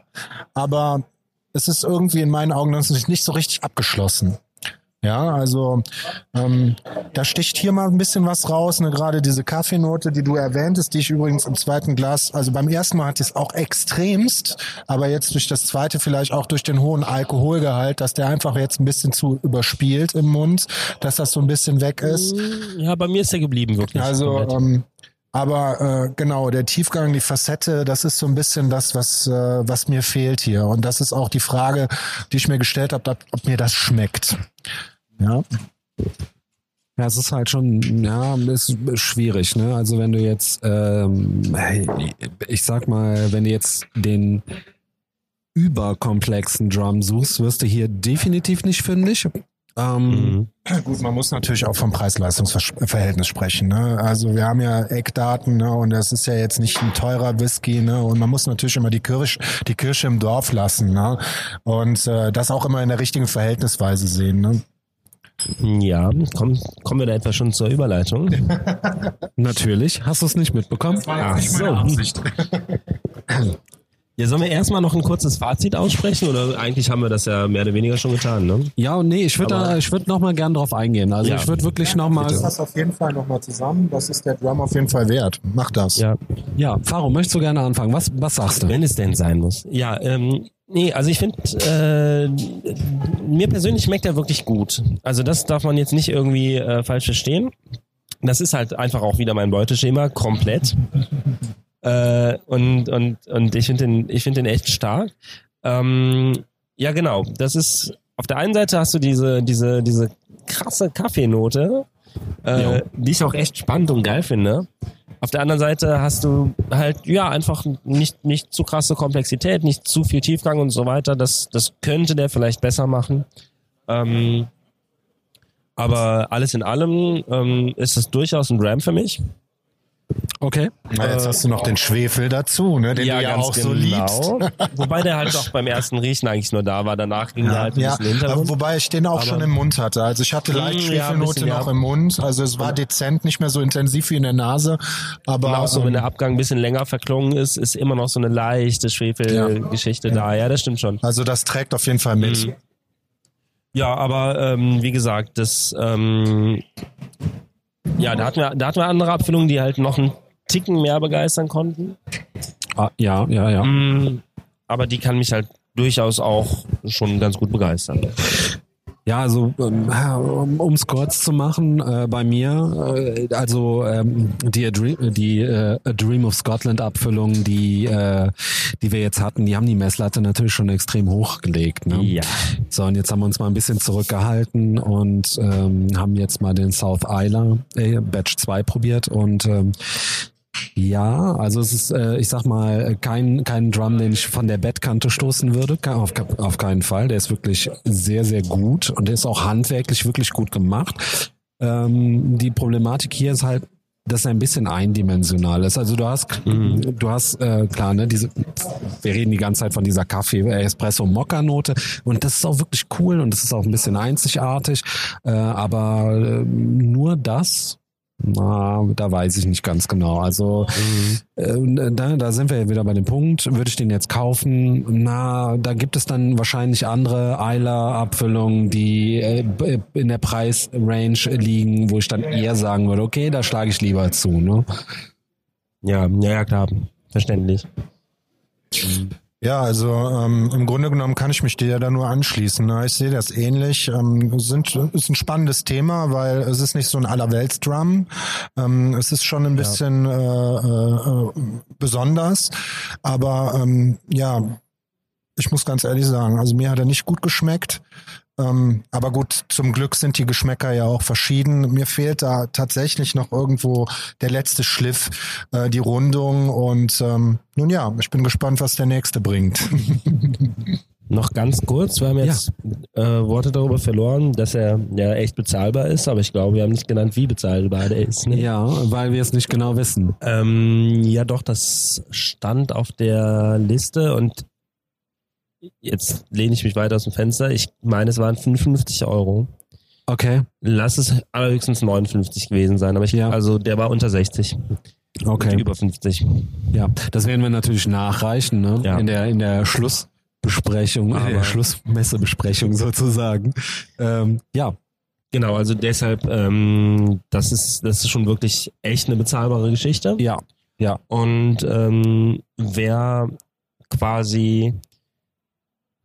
aber es ist irgendwie in meinen Augen nicht so richtig abgeschlossen. Ja, also ähm, da sticht hier mal ein bisschen was raus, ne? gerade diese Kaffeenote, die du erwähntest, die ich übrigens im zweiten Glas, also beim ersten Mal hatte ich es auch extremst, aber jetzt durch das zweite vielleicht auch durch den hohen Alkoholgehalt, dass der einfach jetzt ein bisschen zu überspielt im Mund, dass das so ein bisschen weg ist. Ja, bei mir ist er geblieben, wirklich. Also, ähm, aber äh, genau, der Tiefgang, die Facette, das ist so ein bisschen das, was, äh, was mir fehlt hier. Und das ist auch die Frage, die ich mir gestellt habe, ob, ob mir das schmeckt. Ja, Ja, es ist halt schon, ja, ist schwierig, ne? Also wenn du jetzt, ähm, ich sag mal, wenn du jetzt den überkomplexen Drum suchst, wirst du hier definitiv nicht fündig. Ähm, Mhm. gut, man muss natürlich auch vom Preis-Leistungs-Verhältnis sprechen. Ne? Also wir haben ja Eckdaten ne? und das ist ja jetzt nicht ein teurer Whisky ne? und man muss natürlich immer die Kirche, die Kirche im Dorf lassen ne? und äh, das auch immer in der richtigen Verhältnisweise sehen. Ne? Ja, komm, kommen wir da etwa schon zur Überleitung. Natürlich. Hast du es nicht mitbekommen? Ach so. Ja, sollen wir erstmal noch ein kurzes Fazit aussprechen oder eigentlich haben wir das ja mehr oder weniger schon getan, ne? Ja, und nee, ich würde ich würd noch mal gern drauf eingehen. Also Ja. ich würde wirklich noch mal, Das auf jeden Fall nochmal zusammen. Das ist der Drum auf jeden Fall wert. Mach das. Ja. ja, Faro, möchtest du gerne anfangen? Was, was sagst du? Wenn es denn sein muss. Ja, ähm, nee, also ich finde, äh, mir persönlich schmeckt er wirklich gut. Also das darf man jetzt nicht irgendwie äh, falsch verstehen. Das ist halt einfach auch wieder mein Beuteschema, komplett. Äh, und, und, und ich finde den, ich finde den echt stark. Ähm, ja, genau. Das ist, auf der einen Seite hast du diese, diese, diese krasse Kaffeenote, äh, die ich auch echt spannend und geil finde. Auf der anderen Seite hast du halt, ja, einfach nicht, nicht zu krasse Komplexität, nicht zu viel Tiefgang und so weiter. Das, das könnte der vielleicht besser machen. Ähm, aber alles in allem ähm, ist es durchaus ein Ram für mich. Okay. Ja, jetzt hast du noch den Schwefel dazu, ne? den du ja auch so liebst. Wobei der halt auch beim ersten Riechen eigentlich nur da war. Danach ging der halt ein Ja, bisschen Hintergrund. wobei ich den auch Aber- schon im Mund hatte. Also ich hatte leicht ja, ein Schwefelnote ja. noch im Mund. Also es war dezent, nicht mehr so intensiv wie in der Nase. Aber auch so, wenn ähm, der Abgang ein bisschen länger verklungen ist, ist immer noch so eine leichte Schwefelgeschichte da. Ja, das stimmt schon. also das trägt auf jeden Fall mit. Mhm. Ja, aber ähm, wie gesagt, das ähm, ja, da hatten wir, da hatten wir andere Abfüllungen, die halt noch einen Ticken mehr begeistern konnten. Ah, ja, ja, ja. Mm, aber die kann mich halt durchaus auch schon ganz gut begeistern. Ja, also ähm, um es kurz zu machen, äh, bei mir, äh, also ähm, die, A Dream, die äh, A Dream of Scotland Abfüllung, die, äh, die wir jetzt hatten, die haben die Messlatte natürlich schon extrem hochgelegt. Ne? Ja. So, und jetzt haben wir uns mal ein bisschen zurückgehalten und ähm, haben jetzt mal den South Isla äh, Batch 2 probiert und ähm, ja, also es ist, äh, ich sag mal, kein, kein Drum, den ich von der Bettkante stoßen würde, auf, auf keinen Fall. Der ist wirklich sehr, sehr gut und der ist auch handwerklich wirklich gut gemacht. Ähm, die Problematik hier ist halt, dass er ein bisschen eindimensional ist. Also du hast, du hast äh, klar, ne, diese, wir reden die ganze Zeit von dieser Kaffee, äh, Espresso Mokka Note und das ist auch wirklich cool und das ist auch ein bisschen einzigartig, äh, aber äh, nur das. Na, da weiß ich nicht ganz genau. Also äh, da, da sind wir ja wieder bei dem Punkt. Würde ich den jetzt kaufen? Na, da gibt es dann wahrscheinlich andere Eiler-Abfüllungen, die äh, b- in der Preisrange liegen, wo ich dann eher sagen würde, okay, da schlage ich lieber zu. Ne? Ja, ja, ja, klar. Verständlich. Ja, also ähm, im Grunde genommen kann ich mich dir ja da nur anschließen. Ne? Ich sehe das ähnlich. Ähm, sind, ist ein spannendes Thema, weil es ist nicht so ein Allerweltsdrum. Ähm, es ist schon ein bisschen äh, äh, besonders. Aber ähm, ja, ich muss ganz ehrlich sagen, also mir hat er nicht gut geschmeckt. Ähm, aber gut, zum Glück sind die Geschmäcker ja auch verschieden. Mir fehlt da tatsächlich noch irgendwo der letzte Schliff, äh, die Rundung. Und ähm, nun ja, ich bin gespannt, was der nächste bringt. Noch ganz kurz, wir haben jetzt äh, Worte darüber verloren, dass er ja echt bezahlbar ist, aber ich glaube, wir haben nicht genannt, wie bezahlbar der ist. Ne? Ja, weil wir es nicht genau wissen. Ähm, ja, doch, das stand auf der Liste und jetzt lehne ich mich weiter aus dem Fenster. Ich meine, es waren 55 Euro. Okay, Lass es allerhöchstens 59 gewesen sein, aber ich, Ja. also der war unter 60. okay. Über 50. Ja, das werden wir natürlich nachreichen, ne? Ja. In der in der Schlussbesprechung, Aber- der Schlussmessebesprechung sozusagen. Ähm, ja, Genau, also deshalb, ähm, das ist, das ist schon wirklich echt eine bezahlbare Geschichte. ja, ja. Und ähm, wer quasi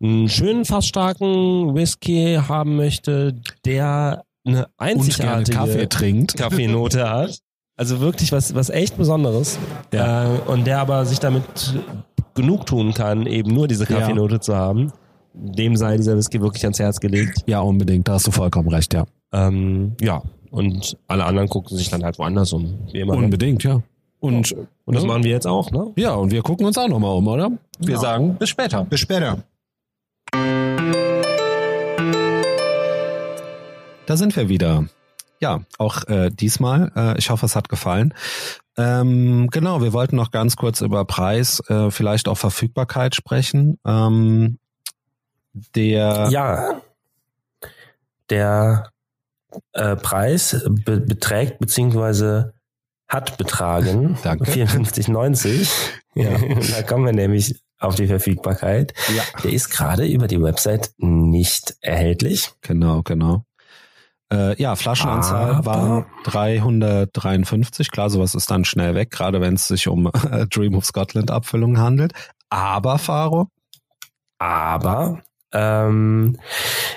einen schönen, fast starken Whisky haben möchte, der eine einzigartige Kaffee trinkt. Kaffeenote hat. Also wirklich was, was echt Besonderes. Ja. Äh, und der aber sich damit genug tun kann, eben nur diese Ja. Kaffeenote zu haben. Dem sei dieser Whisky wirklich ans Herz gelegt. Ja, unbedingt, da hast du vollkommen recht, ja. Ähm, ja. Und alle anderen gucken sich dann halt woanders um. Wie immer. ne? Unbedingt, ja. Und, Und das ne? machen wir jetzt auch, ne? ja, und wir gucken uns auch nochmal um, oder? Wir Ja. sagen bis später. Bis später. Da sind wir wieder. Ja, auch äh, diesmal. Äh, ich hoffe, es hat gefallen. Ähm, genau, wir wollten noch ganz kurz über Preis, äh, vielleicht auch Verfügbarkeit sprechen. Ähm, der Ja. Der äh, Preis be beträgt beziehungsweise hat betragen Danke. 54,90. Ja. da kommen wir nämlich auf die Verfügbarkeit. Ja. Der ist gerade über die Website nicht erhältlich. Genau, genau. Äh, ja, Flaschenanzahl Aber- war 353. Klar, sowas ist dann schnell weg, gerade wenn es sich um äh, Dream of Scotland Abfüllungen handelt. Aber, Faro, Aber ähm,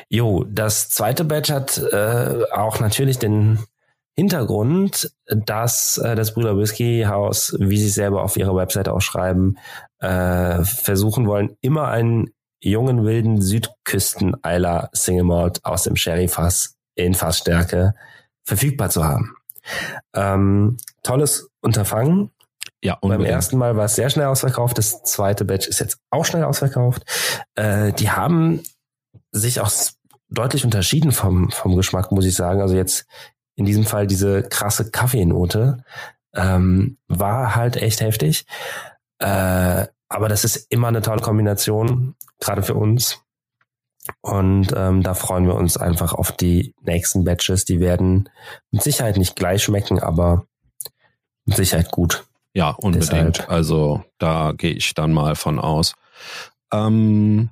jo, das zweite Batch hat äh, auch natürlich den Hintergrund, dass äh, das Brüder Whisky Haus, wie sie selber auf ihrer Website auch schreiben, äh, versuchen wollen, immer einen jungen wilden Südküsten-Eiler Single Malt aus dem Sherry-Fass in Fassstärke verfügbar zu haben. Ähm, tolles Unterfangen. ja, Beim unbedingt. ersten Mal war es sehr schnell ausverkauft. Das zweite Batch ist jetzt auch schnell ausverkauft. Äh, die haben sich auch deutlich unterschieden vom, vom Geschmack, muss ich sagen. Also jetzt in diesem Fall diese krasse Kaffeenote ähm, war halt echt heftig. Äh, aber das ist immer eine tolle Kombination, gerade für uns. Und ähm, da freuen wir uns einfach auf die nächsten Batches. Die werden mit Sicherheit nicht gleich schmecken, aber mit Sicherheit gut. Ja, unbedingt. Deshalb. Also da gehe ich dann mal von aus. Ähm,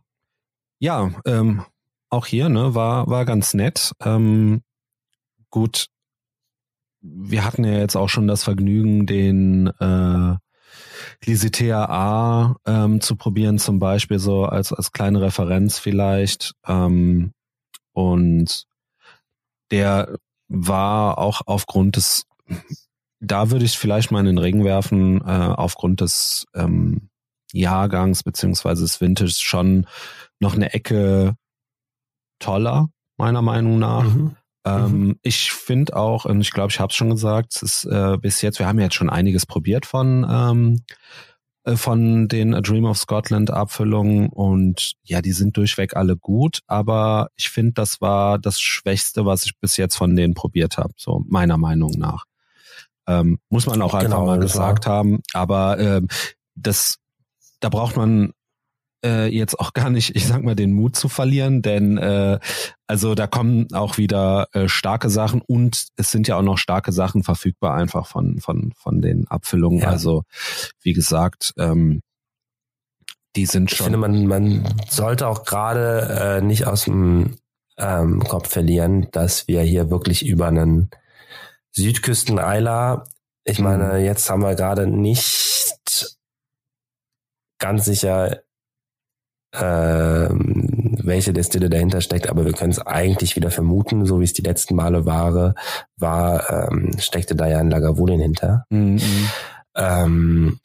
ja, ähm, auch hier ne, war war ganz nett. Ähm, gut, wir hatten ja jetzt auch schon das Vergnügen, den äh, Lisitea A ähm, zu probieren, zum Beispiel so als als kleine Referenz vielleicht. Ähm, und der war auch aufgrund des da würde ich vielleicht mal in den Ring werfen, äh, aufgrund des ähm, Jahrgangs beziehungsweise des Vintage schon noch eine Ecke toller, meiner Meinung nach. Mhm. Ähm, Ich finde auch, und ich glaube, ich habe es schon gesagt, es ist äh, bis jetzt, wir haben jetzt schon einiges probiert von ähm, äh, von den A Dream of Scotland Abfüllungen und ja, die sind durchweg alle gut, aber ich finde, das war das Schwächste, was ich bis jetzt von denen probiert habe, so meiner Meinung nach. Ähm, muss man auch einfach Genau, mal gesagt haben, aber ähm, das, da braucht man äh, jetzt auch gar nicht, ich sag mal, den Mut zu verlieren, denn äh, also da kommen auch wieder äh, starke Sachen und es sind ja auch noch starke Sachen verfügbar einfach von von von den Abfüllungen. Ja. Also wie gesagt, ähm, die sind Ich schon finde, man, man sollte auch gerade äh, nicht aus dem ähm, Kopf verlieren, dass wir hier wirklich über einen Südküsten-Eiler, ich Mhm. meine, jetzt haben wir gerade nicht ganz sicher, ähm, welche Destille dahinter steckt, aber wir können es eigentlich wieder vermuten, so wie es die letzten Male war, war ähm, steckte da ja ein Lagavulin hinter. Mhm. Ähm,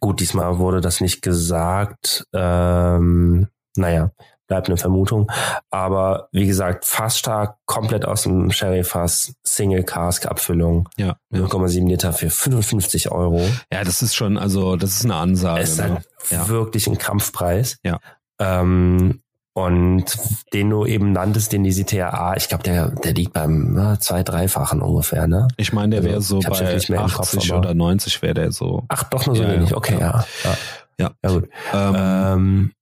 gut, diesmal wurde das nicht gesagt. Ähm, naja, bleibt eine Vermutung. Aber wie gesagt, fast stark, komplett aus dem Sherry-Fass, Single-Cask-Abfüllung, ja, ja. 0,7 Liter für 55 Euro. ja, das ist schon, also das ist eine Ansage. ist ne? halt Ja. wirklich ein Kampfpreis. Ja. Ähm, und den du eben nanntest, den die A, ich glaube, der, der liegt beim na, zwei-, dreifachen ungefähr, ne? Ich meine, der Also, wäre so hab's bei jetzt nicht mehr im Kopf, 80 aber- oder 90 wäre der so. Ach, doch nur so Ja, wenig. Okay, ja. ja. Ja, Ja. ja gut. Ähm, Ähm,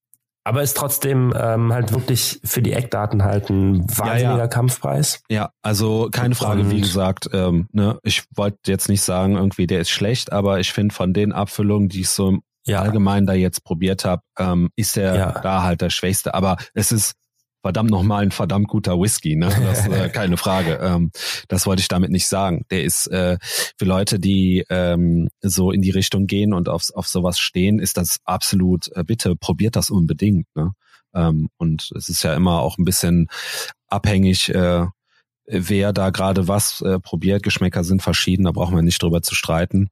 aber ist trotzdem ähm, halt wirklich für die Eckdaten halt ein wahnsinniger ja. Kampfpreis. Ja, also keine Frage, wie gesagt, ähm, ne, ich wollte jetzt nicht sagen, irgendwie der ist schlecht, aber ich finde von den Abfüllungen, die ich so im Ja, allgemein da jetzt probiert habe, ähm, ist der Ja. da halt der Schwächste. Aber es ist verdammt nochmal ein verdammt guter Whisky, ne? Das ist äh, keine Frage. Ähm, das wollte ich damit nicht sagen. Der ist äh, für Leute, die ähm, so in die Richtung gehen und auf, auf sowas stehen, ist das absolut, äh, bitte probiert das unbedingt. Ne? Ähm, und es ist ja immer auch ein bisschen abhängig, äh, wer da gerade was äh, probiert. Geschmäcker sind verschieden, da brauchen wir nicht drüber zu streiten.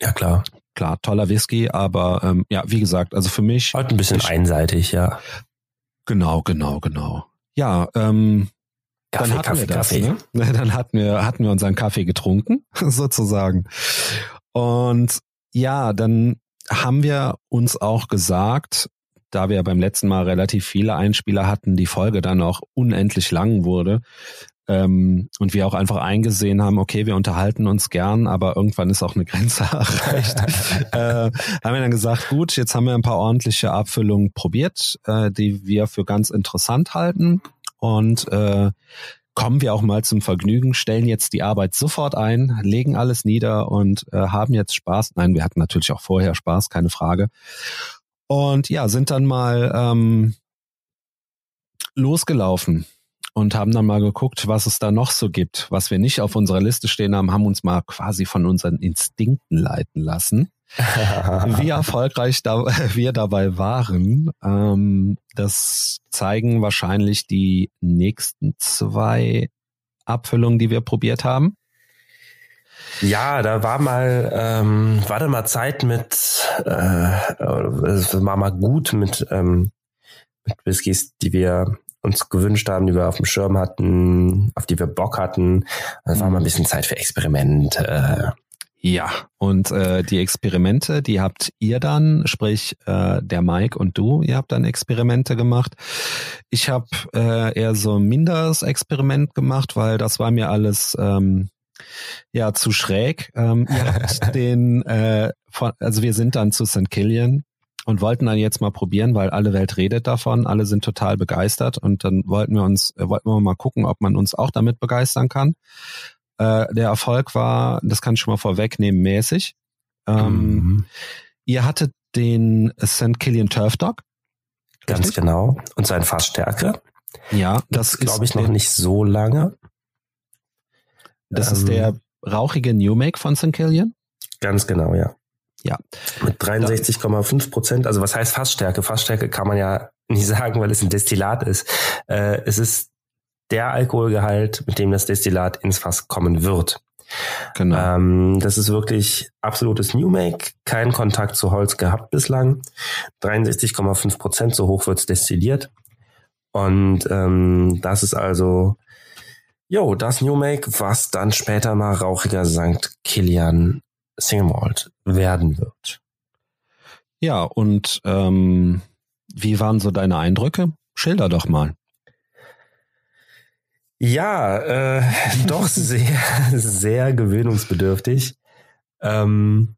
ja klar. Klar, toller Whisky, aber ähm, ja, wie gesagt, also für mich Halt ein bisschen Ich- einseitig, ja. Genau, genau, genau. Ja, ähm, Kaffee, dann hatten Kaffee, wir das, Kaffee. Ne? Dann hatten wir hatten wir unseren Kaffee getrunken, sozusagen. Und ja, dann haben wir uns auch gesagt, da wir beim letzten Mal relativ viele Einspieler hatten, die Folge dann auch unendlich lang wurde, ähm, und wir auch einfach eingesehen haben, okay, wir unterhalten uns gern, aber irgendwann ist auch eine Grenze erreicht. äh, haben wir dann gesagt, gut, jetzt haben wir ein paar ordentliche Abfüllungen probiert, äh, die wir für ganz interessant halten und äh, kommen wir auch mal zum Vergnügen, stellen jetzt die Arbeit sofort ein, legen alles nieder und äh, haben jetzt Spaß. Nein, wir hatten natürlich auch vorher Spaß, keine Frage. Und ja, sind dann mal ähm, losgelaufen und haben dann mal geguckt, was es da noch so gibt. Was wir nicht auf unserer Liste stehen haben, haben uns mal quasi von unseren Instinkten leiten lassen. Wie erfolgreich da, wir dabei waren, ähm, das zeigen wahrscheinlich die nächsten zwei Abfüllungen, die wir probiert Ja, da war mal, ähm, war da mal Zeit mit, äh, es war mal gut mit, ähm, mit Whiskys, die wir uns gewünscht haben, die wir auf dem Schirm hatten, auf die wir Bock hatten. Es war mal ein bisschen Zeit für Experiment. Äh, ja, und äh, die Experimente, die habt ihr dann, sprich äh, der Mike und du, ihr habt dann Experimente gemacht. Ich habe äh, eher so ein minderes Experiment gemacht, weil das war mir alles ähm, ja zu schräg. Ähm, ihr habt den, äh, von, also wir sind dann zu St. Killian und wollten dann jetzt mal probieren, weil alle Welt redet davon, alle sind total begeistert und dann wollten wir uns, äh, wollten wir mal gucken, ob man uns auch damit begeistern kann. Äh, der Erfolg war, das kann ich schon mal vorwegnehmen, mäßig. Ähm, mhm. Ihr hattet den St. Killian Turf Dog. Ganz richtig? genau. Und sein Fassstärke. Ja, das, das glaube ich noch nicht so lange. Das ähm, ist der rauchige New Make von St. Killian? Ganz genau, ja. Ja. Mit 63,5 Prozent. Also was heißt Fassstärke? Fassstärke kann man ja nicht sagen, weil es ein Destillat ist. Äh, es ist der Alkoholgehalt, mit dem das Destillat ins Fass kommen wird. Genau. Ähm, das ist wirklich absolutes New Make, kein Kontakt zu Holz gehabt bislang. 63,5 Prozent, so hoch wird's destilliert. Und ähm, das ist also, jo, das New Make, was dann später mal rauchiger St. Kilian Single Malt werden wird. Ja, und ähm, wie waren so deine Eindrücke? Schilder doch mal. Ja, äh, doch sehr, sehr gewöhnungsbedürftig. Ähm,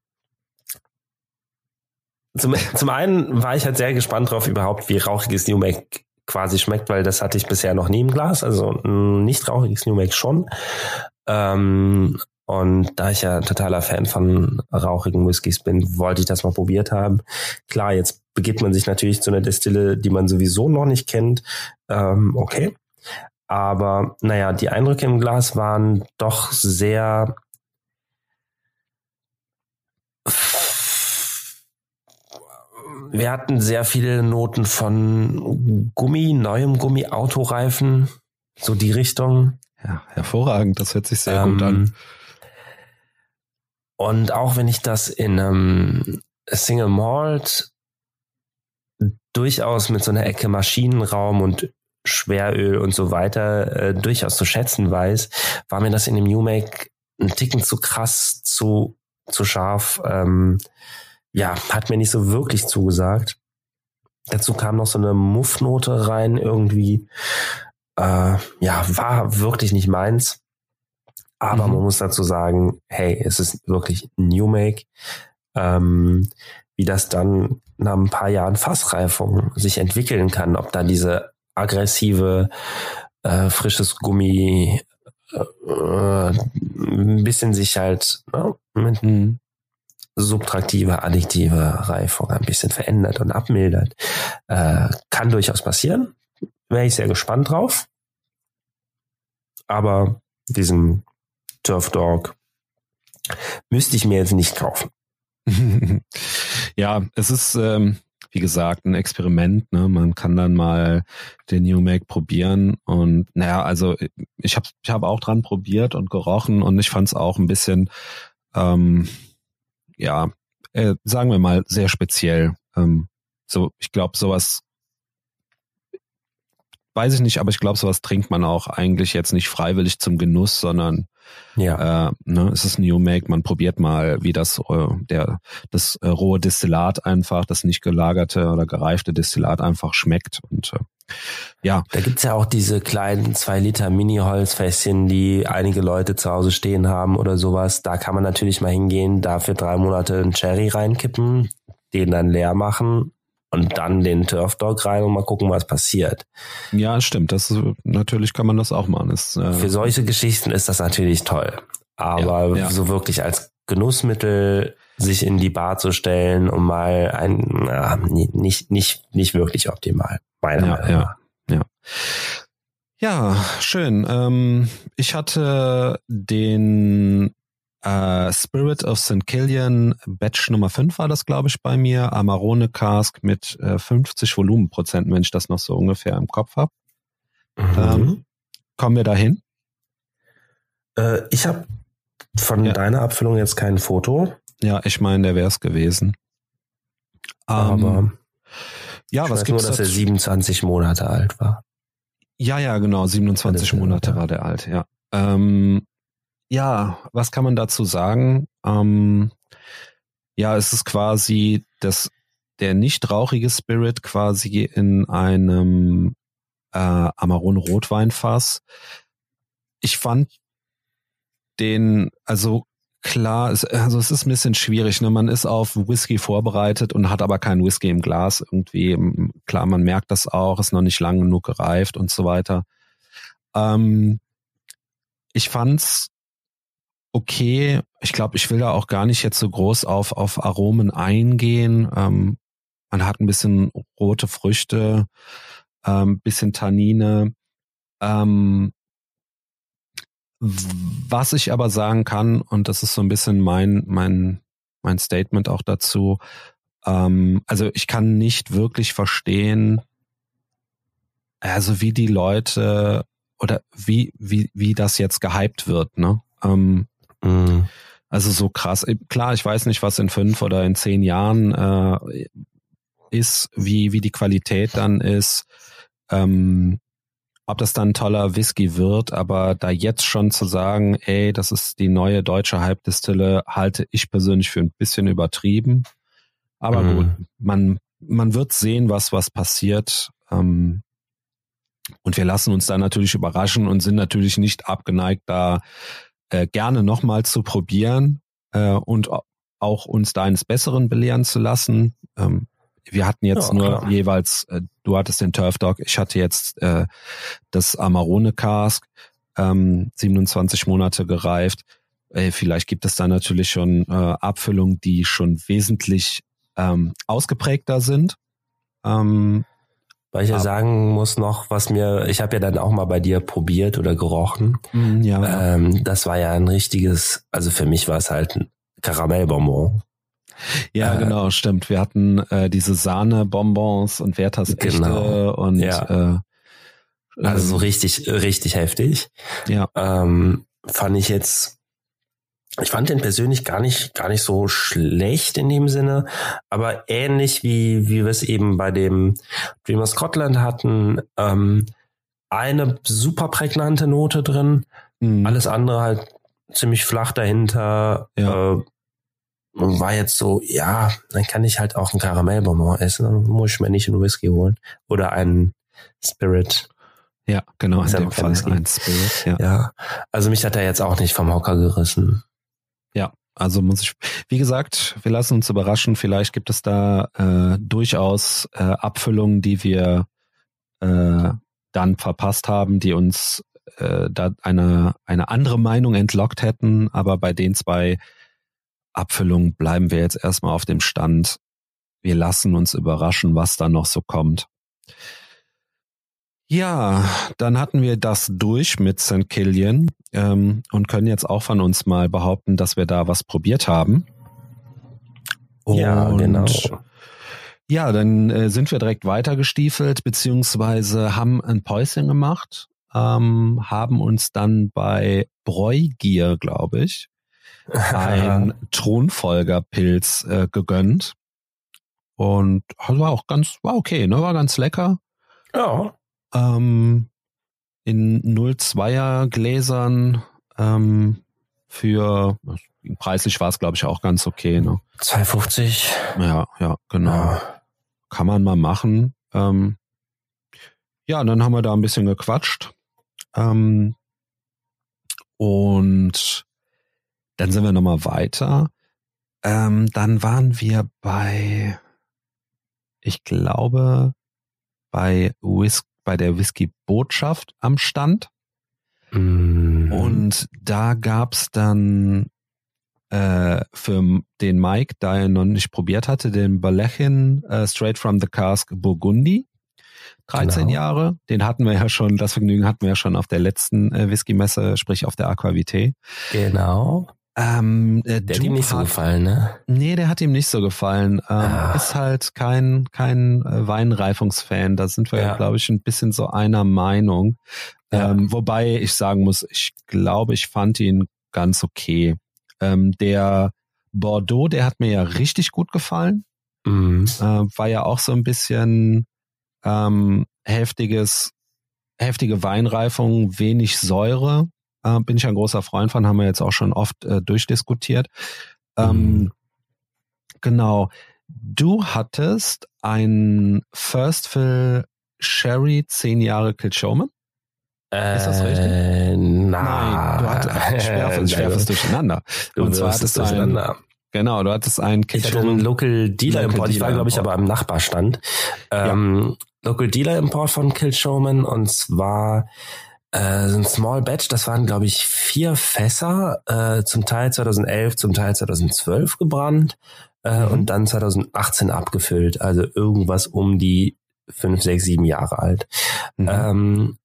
zum, zum einen war ich halt sehr gespannt drauf, überhaupt wie rauchiges New Make quasi schmeckt, weil das hatte ich bisher noch nie im Glas. Also ein nicht rauchiges New Make schon. Ähm, und da ich ja totaler Fan von rauchigen Whiskys bin, wollte ich das mal probiert haben. Klar, jetzt begibt man sich natürlich zu einer Destille, die man sowieso noch nicht kennt. Ähm, okay. Aber naja, die Eindrücke im Glas waren doch sehr wir hatten sehr viele Noten von Gummi, neuem Gummi, Autoreifen, so die Richtung. Ja, hervorragend, das hört sich sehr ähm, gut an. Und auch wenn ich das in einem Single Malt durchaus mit so einer Ecke Maschinenraum und Schweröl und so weiter äh, durchaus zu schätzen weiß, war mir das in dem New Make ein Ticken zu krass, zu, zu scharf. Ähm, ja, hat mir nicht so wirklich zugesagt. Dazu kam noch so eine Muffnote rein irgendwie. Äh, ja, war wirklich nicht meins. Aber mhm. man muss dazu sagen, hey, es ist wirklich New Make. Ähm, wie das dann nach ein paar Jahren Fassreifung sich entwickeln kann, ob da diese aggressive, äh, frisches Gummi, äh, ein bisschen sich halt ne, mit mhm. subtraktive, addiktive Reifung ein bisschen verändert und abmildert. Äh, kann durchaus passieren. Wäre ich sehr gespannt drauf. Aber diesen Turf Dog müsste ich mir jetzt nicht kaufen. ja, es ist, ähm, wie gesagt, ein Experiment. Ne? Man kann dann mal den New Make probieren und naja, also ich habe ich hab auch dran probiert und gerochen und ich fand es auch ein bisschen, ähm, ja, äh, sagen wir mal, sehr speziell. Ähm, so, ich glaube, sowas weiß ich nicht, aber ich glaube, sowas trinkt man auch eigentlich jetzt nicht freiwillig zum Genuss, sondern ja. Äh, ne, es ist New Make, man probiert mal, wie das äh, der das äh, rohe Destillat einfach, das nicht gelagerte oder gereifte Destillat einfach schmeckt und äh, ja. Da gibt's ja auch diese kleinen zwei Liter Mini-Holzfässchen, die einige Leute zu Hause stehen haben oder sowas. Da kann man natürlich mal hingehen, dafür drei Monate einen Cherry reinkippen, den dann leer machen und dann den Turf Dog rein und mal gucken, was passiert. Ja, stimmt. Das ist, natürlich kann man das auch machen. Das, äh, Für solche Geschichten ist das natürlich toll. Aber ja, ja. so wirklich als Genussmittel sich in die Bar zu stellen, um mal ein, ja, nicht, nicht, nicht wirklich optimal, meiner ja, Meinung nach. Ja, ja. Ja, schön. Ähm, ich hatte den äh, Spirit of St. Killian Batch Nummer 5 war das, glaube ich, bei mir. Amarone Cask mit äh, 50 Volumenprozenten, wenn ich das noch so ungefähr im Kopf habe. Mhm. Ähm, kommen wir dahin? Äh, ich habe von Ja. deiner Abfüllung jetzt kein Foto, Ja, ich meine, der wäre es gewesen. aber Ähm, ja, ich was weiß nur, gibt's dass er dazu? 27 Monate alt war. Ja, ja, genau. 27 Alles, Monate war der alt, ja. Ähm, ja, was kann man dazu sagen? Ähm, ja, es ist quasi das, der nicht rauchige Spirit quasi in einem äh, Amarone Rotweinfass. Ich fand den, also klar, es, also es ist ein bisschen schwierig. Ne? Man ist auf Whisky vorbereitet und hat aber keinen Whisky im Glas. Irgendwie, klar, man merkt das auch, ist noch nicht lang genug gereift und so weiter. Ähm, ich fand's okay. Ich glaube, ich will da auch gar nicht jetzt so groß auf, auf Aromen eingehen. Ähm, man hat ein bisschen rote Früchte, ähm, bisschen Tannine. Ähm, was ich aber sagen kann, und das ist so ein bisschen mein, mein, mein Statement auch dazu, ähm, also ich kann nicht wirklich verstehen, also wie die Leute oder wie, wie, wie das jetzt gehypt wird, ne? Ähm, Mhm. also so krass. Klar, ich weiß nicht, was in fünf oder in zehn Jahren äh, ist, wie, wie die Qualität dann ist, ähm, ob das dann ein toller Whisky wird, aber da jetzt schon zu sagen, ey, das ist die neue deutsche Halbdistille, halte ich persönlich für ein bisschen übertrieben. Aber Mhm. gut, man, man wird sehen, was, was passiert. Ähm, und wir lassen uns da natürlich überraschen und sind natürlich nicht abgeneigt, da äh, gerne nochmal zu probieren äh, und auch uns da eines Besseren belehren zu lassen. Ähm, wir hatten jetzt Ja, nur klar. jeweils, äh, du hattest den Turf Dog, ich hatte jetzt äh, das Amarone Cask, ähm, 27 Monate gereift. Äh, vielleicht gibt es da natürlich schon äh, Abfüllungen, die schon wesentlich ähm, ausgeprägter sind. Ähm, Weil ich ja sagen muss noch, was mir, ich habe ja dann auch mal bei dir probiert oder gerochen. ja, Ähm, das war ja ein richtiges, also für mich war es halt ein Karamellbonbon. Ja, Äh, genau, stimmt. Wir hatten äh, diese Sahne-Bonbons und Werthers Genau. Und Ja. äh, Also so ähm, richtig, richtig heftig. ja, Ähm, fand ich jetzt, ich fand den persönlich gar nicht, gar nicht so schlecht in dem Sinne, aber ähnlich wie, wie wir es eben bei dem Dreamer Scotland hatten, ähm, eine super prägnante Note drin, mhm. alles andere halt ziemlich flach dahinter. Ja. Äh, war jetzt so, ja, dann kann ich halt auch einen Karamellbonbon essen, dann muss ich mir nicht einen Whisky holen oder einen Spirit. ja, genau, in dem Fall Whisky. ein Spirit. Ja. Ja, also mich hat er jetzt auch nicht vom Hocker gerissen. Ja, also muss ich, wie gesagt, wir lassen uns überraschen. Vielleicht gibt es da äh, durchaus äh, Abfüllungen, die wir äh, dann verpasst haben, die uns äh, da eine, eine andere Meinung entlockt hätten. Aber bei den zwei Abfüllungen bleiben wir jetzt erstmal auf dem Stand. Wir lassen uns überraschen, was da noch so kommt. Ja, dann hatten wir das durch mit St. Killian ähm, und können jetzt auch von uns mal behaupten, dass wir da was probiert haben. Ja, Und genau. Ja, dann äh, sind wir direkt weitergestiefelt, beziehungsweise haben ein Päuschen gemacht, ähm, haben uns dann bei Bräugier, glaube ich, ein Thronfolgerpilz äh, gegönnt. Und das war auch ganz, war okay, ne? War ganz lecker. ja, Ähm, in 02er Gläsern ähm, für preislich war es, glaube ich, auch ganz okay. Ne? 250. Ja, ja, genau. Ja. Kann man mal machen. Ähm, ja, und dann haben wir da ein bisschen gequatscht. Ähm, und dann sind wir nochmal weiter. Ähm, dann waren wir bei, ich glaube, bei Whis bei der Whisky-Botschaft am Stand. Mm. Und da gab's dann äh, für den Mike, da er noch nicht probiert hatte, den Balechin äh, Straight from the Cask Burgundy. 13 Genau. Jahre. Den hatten wir ja schon, das Vergnügen hatten wir ja schon auf der letzten äh, Whisky-Messe, sprich auf der Aquavité. Genau. Ähm, äh, Der hat ihm nicht so gefallen, ne? Nee, der hat ihm nicht so gefallen. Ähm, Ah. Ist halt kein, kein äh, Weinreifungsfan. Da sind wir, Ja. glaube ich, ein bisschen so einer Meinung. Ja. Ähm, wobei ich sagen muss, ich glaube, ich fand ihn ganz okay. Ähm, der Bordeaux, der hat mir ja richtig gut gefallen. Mhm. Äh, war ja auch so ein bisschen ähm, heftiges, heftige Weinreifung, wenig Säure. Äh, bin ich ein großer Freund von, haben wir jetzt auch schon oft äh, durchdiskutiert. Ähm, Mhm. Genau. Du hattest ein First Fill Sherry 10 Jahre Kilchoman? Ist das richtig? Äh, na, Nein, du hattest, ich werfe, ich werfe es durcheinander. Du Und zwar hattest es du ein, durcheinander. genau, du hattest einen Ich hatte einen. Local Dealer Local Import. Ich war, glaube ich, aber am Nachbarstand. Ähm, Local Dealer Import von Kill Showman und zwar äh, ein Small Batch. Das waren, glaube ich, vier Fässer, äh, zum Teil 2011, zum Teil 2012 gebrannt äh, Mhm. und dann 2018 abgefüllt. Also irgendwas um die fünf, sechs, sieben Jahre alt. Mhm. Ähm,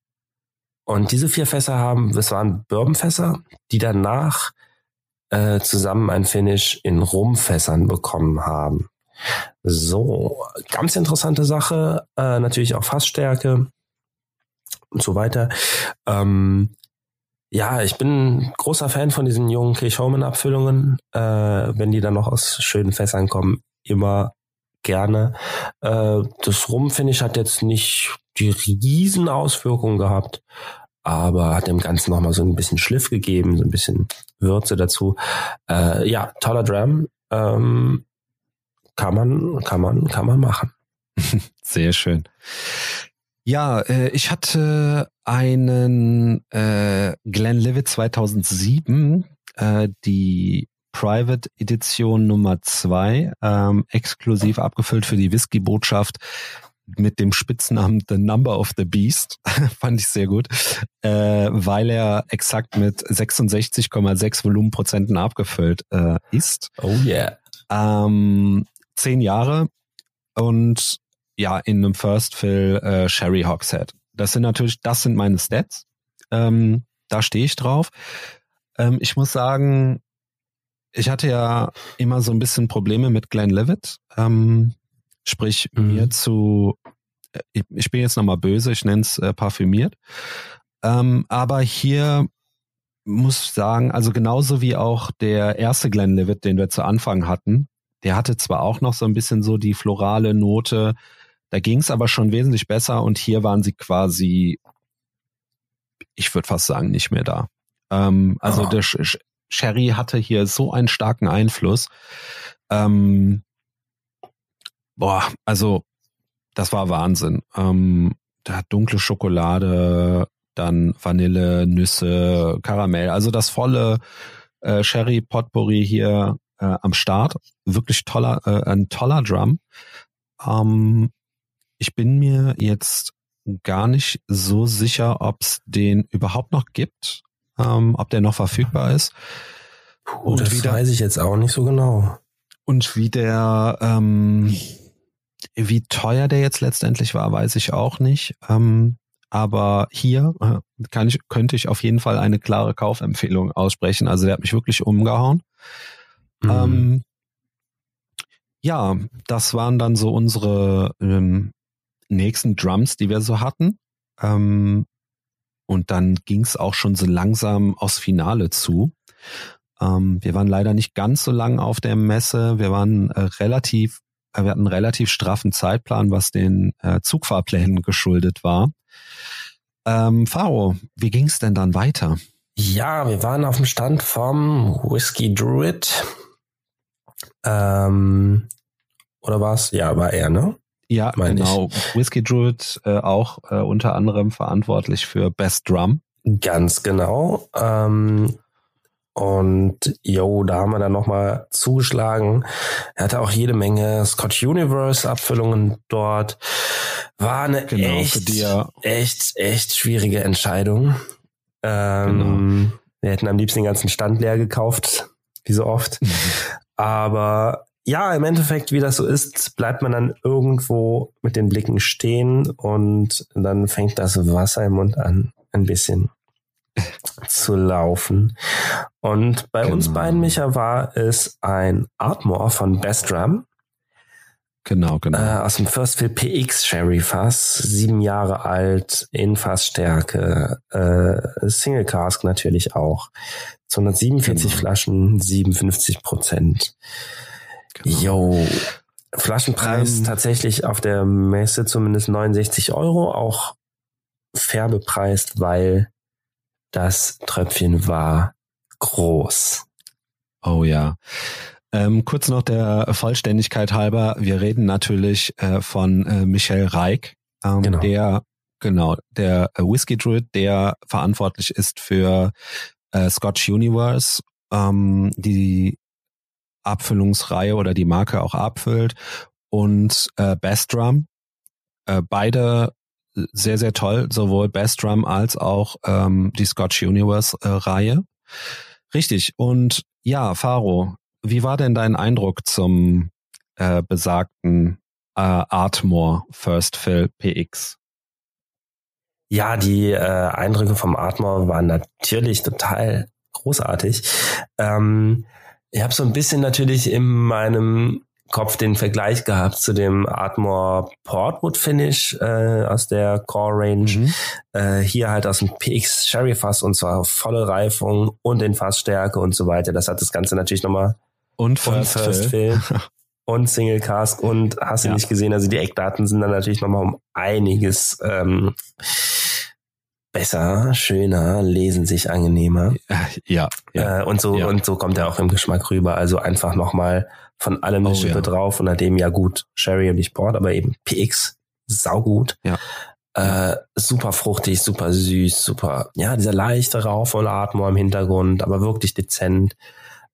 und diese vier Fässer haben, das waren Bourbonfässer, die danach äh, zusammen ein Finish in Rumfässern bekommen haben. So, ganz interessante Sache, äh, natürlich auch Fassstärke und so weiter. Ähm, ja, ich bin großer Fan von diesen jungen Kirchhomen-Abfüllungen, äh, wenn die dann noch aus schönen Fässern kommen, immer gerne. Äh, das Rumfinish hat jetzt nicht die riesen Auswirkungen gehabt, aber hat dem Ganzen nochmal so ein bisschen Schliff gegeben, so ein bisschen Würze dazu. Äh, ja, toller Dram. Ähm, kann man, kann man, kann man machen. Sehr schön. Ja, äh, ich hatte einen äh, Glenlivet 2007, äh, die Private Edition Nummer zwei, ähm, exklusiv abgefüllt für die Whisky-Botschaft mit dem Spitznamen The Number of the Beast. Fand ich sehr gut, äh, weil er exakt mit 66,6 Volumenprozenten abgefüllt äh, ist. Oh yeah. Ähm, zehn Jahre und ja, in einem First Fill äh, Sherry Hogshead. Das sind natürlich, das sind meine Stats. Ähm, da stehe ich drauf. Ähm, ich muss sagen, ich hatte ja immer so ein bisschen Probleme mit Glenlivet. Ähm, sprich, Mhm. mir zu, äh, ich, ich bin jetzt nochmal böse, ich nenne es äh, parfümiert. Ähm, aber hier muss ich sagen, also genauso wie auch der erste Glenlivet, den wir zu Anfang hatten, der hatte zwar auch noch so ein bisschen so die florale Note, da ging es aber schon wesentlich besser und hier waren sie quasi, ich würde fast sagen, nicht mehr da. Ähm, also Oh. der Sch Sherry hatte hier so einen starken Einfluss. Ähm, boah, also das war Wahnsinn. Ähm, da hat dunkle Schokolade, dann Vanille, Nüsse, Karamell, also das volle äh, Sherry Potpourri hier äh, am Start. Wirklich toller, äh, ein toller Drum. Ähm, ich bin mir jetzt gar nicht so sicher, ob es den überhaupt noch gibt, ähm, ob der noch verfügbar ist Puh, Und das wieder- weiß ich jetzt auch nicht so genau. und wie der, ähm, wie teuer der jetzt letztendlich war, weiß ich auch nicht. Ähm, aber hier äh, kann ich, könnte ich auf jeden Fall eine klare Kaufempfehlung aussprechen. Also der hat mich wirklich umgehauen. Mhm. Ähm, ja, das waren dann so unsere ähm, nächsten Drums, die wir so hatten. Ähm, und dann ging es auch schon so langsam aufs Finale zu. Ähm, wir waren leider nicht ganz so lang auf der Messe. Wir waren äh, relativ, äh, wir hatten einen relativ straffen Zeitplan, was den äh, Zugfahrplänen geschuldet war. Ähm, Faro, wie ging es denn dann weiter? Ja, wir waren auf dem Stand vom Whiskey Druid. Ähm, oder war's? Ja, war er, ne? Ja, Meine genau. Whiskey Druid äh, auch äh, unter anderem verantwortlich für Best Drum. Ganz genau. Ähm, und jo, da haben wir dann nochmal zugeschlagen. Er hatte auch jede Menge Scott Universe Abfüllungen dort. War eine Genau, echt, echt, echt schwierige Entscheidung. Ähm, Genau. Wir hätten am liebsten den ganzen Stand leer gekauft. wie so oft. Aber ja, im Endeffekt, wie das so ist, bleibt man dann irgendwo mit den Blicken stehen und dann fängt das Wasser im Mund an, ein bisschen zu laufen. Und bei uns Genau. beiden, Micha, war es ein Artmore von Best Drum Genau, genau. äh, aus dem First Fill PX Sherry Fass, sieben Jahre alt, in Fassstärke, äh, Single Cask natürlich auch. 247 Genau. Flaschen, 57 Prozent. Genau. Jo. Flaschenpreis Ähm, tatsächlich auf der Messe zumindest 69 Euro, auch fair bepreist, weil das Tröpfchen war groß. Oh ja. Ähm, kurz noch der Vollständigkeit halber, wir reden natürlich äh, von äh, Michael Reik, ähm, Genau. der genau der äh, Whiskey Druid, der verantwortlich ist für äh, Scotch Universe, ähm, die Abfüllungsreihe oder die Marke auch abfüllt und äh, Best Drum. Äh, beide sehr, sehr toll, sowohl Best Drum als auch ähm, die Scotch Universe äh, Reihe. Richtig. Und ja, Faro, wie war denn dein Eindruck zum äh, besagten äh, Artmore First Fill PX? Ja, die äh, Eindrücke vom Atmor waren natürlich total großartig. Ähm, ich habe so ein bisschen natürlich in meinem Kopf den Vergleich gehabt zu dem Atmore Portwood Finish äh, aus der Core Range. Mhm. Äh, hier halt aus dem PX Sherry Fass und zwar volle Reifung und in Fassstärke und so weiter. Das hat das Ganze natürlich nochmal Und und First, First Fill. Fill und Single Cask und hast du Ja. nicht gesehen, also die Eckdaten sind dann natürlich nochmal um einiges ähm, besser, schöner, lesen sich angenehmer. Ja, ja. Äh, und so Ja. und so kommt er auch im Geschmack rüber. Also einfach nochmal von allem eine Oh, Schippe ja. drauf und nachdem ja gut Sherry und nicht Port, aber eben PX saugut. Ja. Äh, super fruchtig, super süß, super, ja, dieser leichte Rauch von Atmo im Hintergrund, aber wirklich dezent.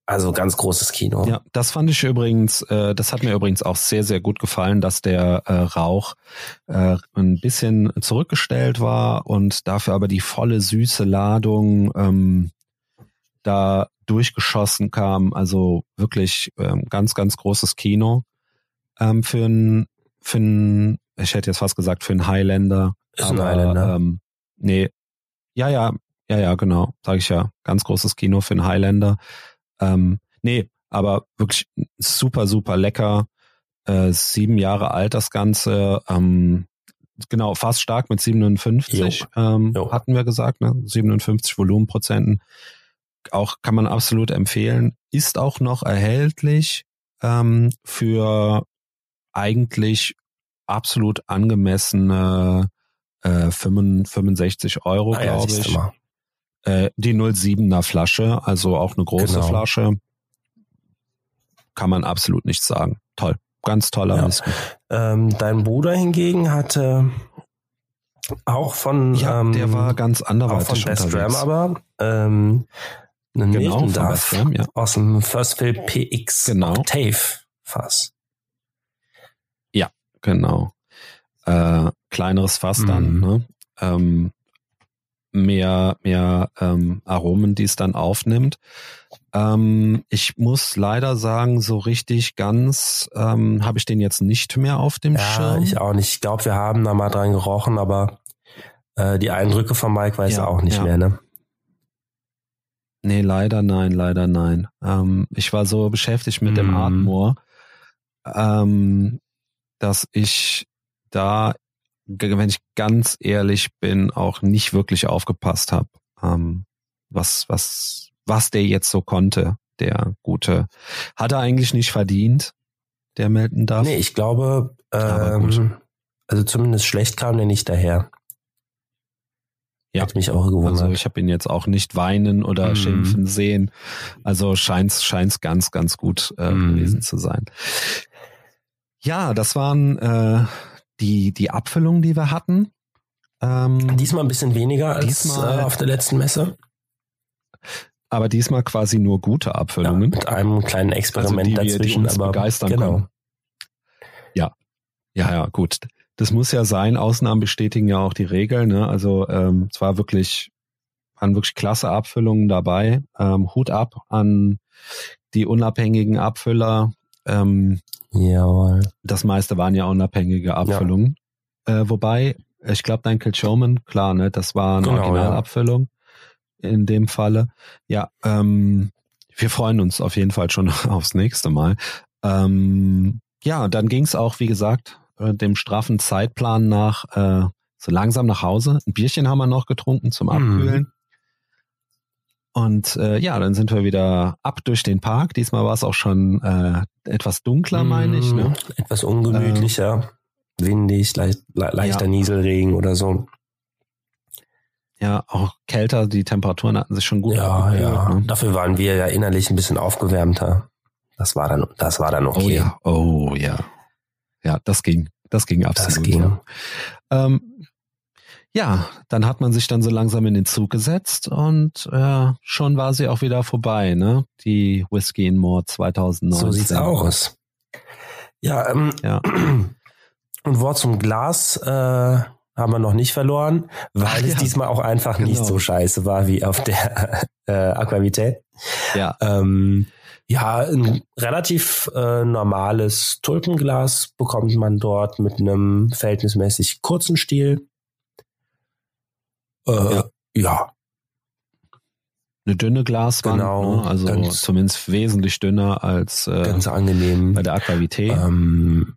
Also ganz großes Kino. Ja, das fand ich übrigens, äh, das hat mir übrigens auch sehr, sehr gut gefallen, dass der äh, Rauch äh, ein bisschen zurückgestellt war und dafür aber die volle süße Ladung ähm, da durchgeschossen kam. Also wirklich ähm, ganz, ganz großes Kino ähm, für ein, für ein, ich hätte jetzt fast gesagt, für einen Highlander. Ist ein aber, Highlander. Ähm, nee, ja, ja, ja, ja, genau, sage ich ja. Ganz großes Kino für einen Highlander. Ähm, nee, aber wirklich super, super lecker. Äh, sieben Jahre alt das Ganze. Ähm, genau, fast stark mit 57 ähm, Jo. hatten wir gesagt, ne? 57 Volumenprozenten. Auch kann man absolut empfehlen. Ist auch noch erhältlich ähm, für eigentlich absolut angemessene äh, 65 Euro, Ah ja, glaube du ich. mal. Äh, die 07er Flasche, also auch eine große Genau. Flasche. Kann man absolut nichts sagen. Toll. Ganz toller Ja. Whisky. Ähm, dein Bruder hingegen hatte auch von Ja, ähm, der war ganz auch von anderweitig Best unterwegs. aber ähm, einen Genau, Milton Best Dram, ja. aus dem First Fill PX Genau. Octave Fass. Genau. Äh, kleineres Fass dann, Mhm. ne? Ähm, mehr, mehr ähm, Aromen, die es dann aufnimmt. Ähm, ich muss leider sagen, so richtig ganz ähm, habe ich den jetzt nicht mehr auf dem Ja, Schirm. ich auch nicht. Ich glaube, wir haben da mal dran gerochen, aber äh, die Eindrücke von Mike weiß Ja, er auch nicht ja. mehr, ne? Nee, leider nein, leider nein. Ähm, ich war so beschäftigt mit dem Mhm. Ardmore, ähm, dass ich da, wenn ich ganz ehrlich bin, auch nicht wirklich aufgepasst habe, ähm, was, was, was der jetzt so konnte, der gute. Hat er eigentlich nicht verdient, der Melton Duff? Nee, ich glaube, ähm, also zumindest schlecht kam der nicht daher. Ja. Hat mich auch gewundert. Also ich habe ihn jetzt auch nicht weinen oder Mhm. schimpfen sehen. Also scheint's scheint's ganz ganz gut äh, Mhm. gewesen zu sein. Ja, das waren äh, die die Abfüllungen, die wir hatten. Ähm, Diesmal ein bisschen weniger als Diesmal- äh, auf der letzten Messe. aber diesmal quasi nur gute Ja, Abfüllungen. mit einem kleinen Experiment Also die wir- die dazwischen, uns aber begeistern genau. konnten. Ja, ja, gut. Das muss ja sein. Ausnahmen bestätigen ja auch die Regeln. Ne? Also ähm, es war wirklich, waren wirklich klasse Abfüllungen dabei. Ähm, Hut ab an die unabhängigen Abfüller. Ähm, Jawohl. das meiste waren ja unabhängige Abfüllungen. Äh, wobei, ich glaube, dein Kilchoman, klar, ne, das war eine Genau, Originalabfüllung in dem Falle. Ja, ähm, wir freuen uns auf jeden Fall schon aufs nächste Mal. Ähm, ja, dann ging es auch, wie gesagt, äh, dem straffen Zeitplan nach äh, so langsam nach Hause. Ein Bierchen haben wir noch getrunken zum Mhm. Abkühlen. Und äh, ja, dann sind wir wieder ab durch den Park. Diesmal war es auch schon äh, etwas dunkler, meine ich. Ne? Etwas ungemütlicher, windig, leicht, le leichter Ja. Nieselregen oder so. Ja, auch kälter. Die Temperaturen hatten sich schon gut Ja, ja. Ne? Dafür waren wir ja innerlich ein bisschen aufgewärmter. Das war dann, das war dann Oh okay. ja, oh ja. Ja, das ging. Das ging absolut. das ging. Ja. Ähm, ja, dann hat man sich dann so langsam in den Zug gesetzt und äh, schon war sie auch wieder vorbei, ne? Die Whiskey in More 2019. So sieht's aus. Ja, ähm, Ja. und Wort zum Glas äh, haben wir noch nicht verloren, weil Ach es ja. diesmal auch einfach nicht Genau. so scheiße war wie auf der äh, Aquavität. Ja, Ähm, ja, ein relativ äh, normales Tulpenglas bekommt man dort mit einem verhältnismäßig kurzen Stiel. Äh, Ja. ja. eine dünne Glaswand, Genau, ne? also ganz- zumindest wesentlich dünner als äh, ganz angenehm. bei der Aquavité. Ähm,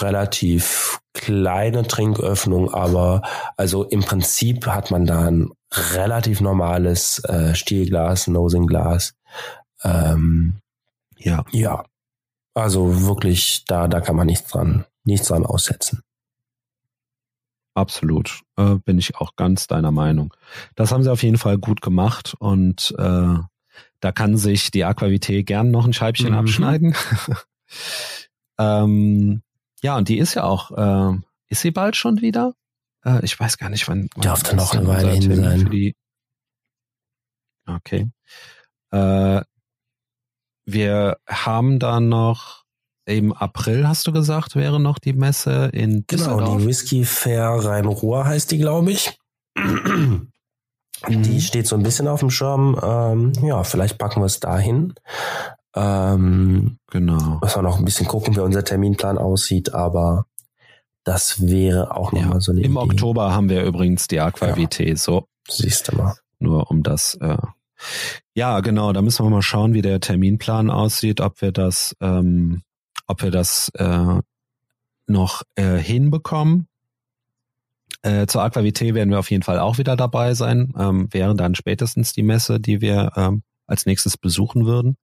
relativ kleine Trinköffnung, aber also im Prinzip hat man da ein relativ normales äh, Stielglas, Nosing-Glas. Ähm, ja, ja, also wirklich, da, da kann man nichts dran, nichts dran aussetzen. Absolut. Äh, bin ich auch ganz deiner Meinung. Das haben sie auf jeden Fall gut gemacht und äh, da kann sich die Aquavité gern noch ein Scheibchen Mhm. abschneiden. ähm, ja, und die ist ja auch, äh, ist sie bald schon wieder? Äh, ich weiß gar nicht, wann. wann Dürfte ist noch eine Weile hin sein. Okay. Äh, wir haben da noch im April, hast du gesagt, wäre noch die Messe in Genau, Düsseldorf. die Whisky Fair Rhein-Ruhr heißt die, glaube ich. Die steht so ein bisschen auf dem Schirm. Ähm, ja, vielleicht packen wir es dahin. Ähm, genau. müssen wir noch ein bisschen gucken, wie unser Terminplan aussieht, aber das wäre auch Ja. nochmal so eine Im Idee. Oktober haben wir übrigens die Aquavité, so Siehst du mal. nur um das. Äh, ja, genau. Da müssen wir mal schauen, wie der Terminplan aussieht, ob wir das, ähm, ob wir das äh, noch äh, hinbekommen. Äh, zur Aquavité werden wir auf jeden Fall auch wieder dabei sein. Ähm, wäre dann spätestens die Messe, die wir ähm, als nächstes besuchen würden.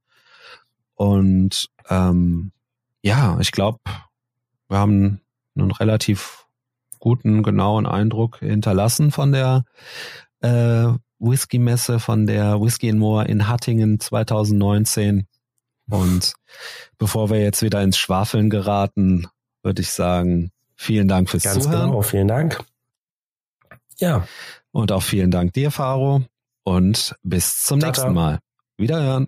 Und ähm, ja, ich glaube, wir haben einen relativ guten, genauen Eindruck hinterlassen von der äh, Whisky-Messe, von der Whisky in More in Hattingen 2019. Und bevor wir jetzt wieder ins Schwafeln geraten, würde ich sagen, vielen Dank fürs Ganz Zuhören. genau, vielen Dank. Ja, Und auch vielen Dank dir, Faro. Und bis zum Tata. nächsten Mal. Wiederhören.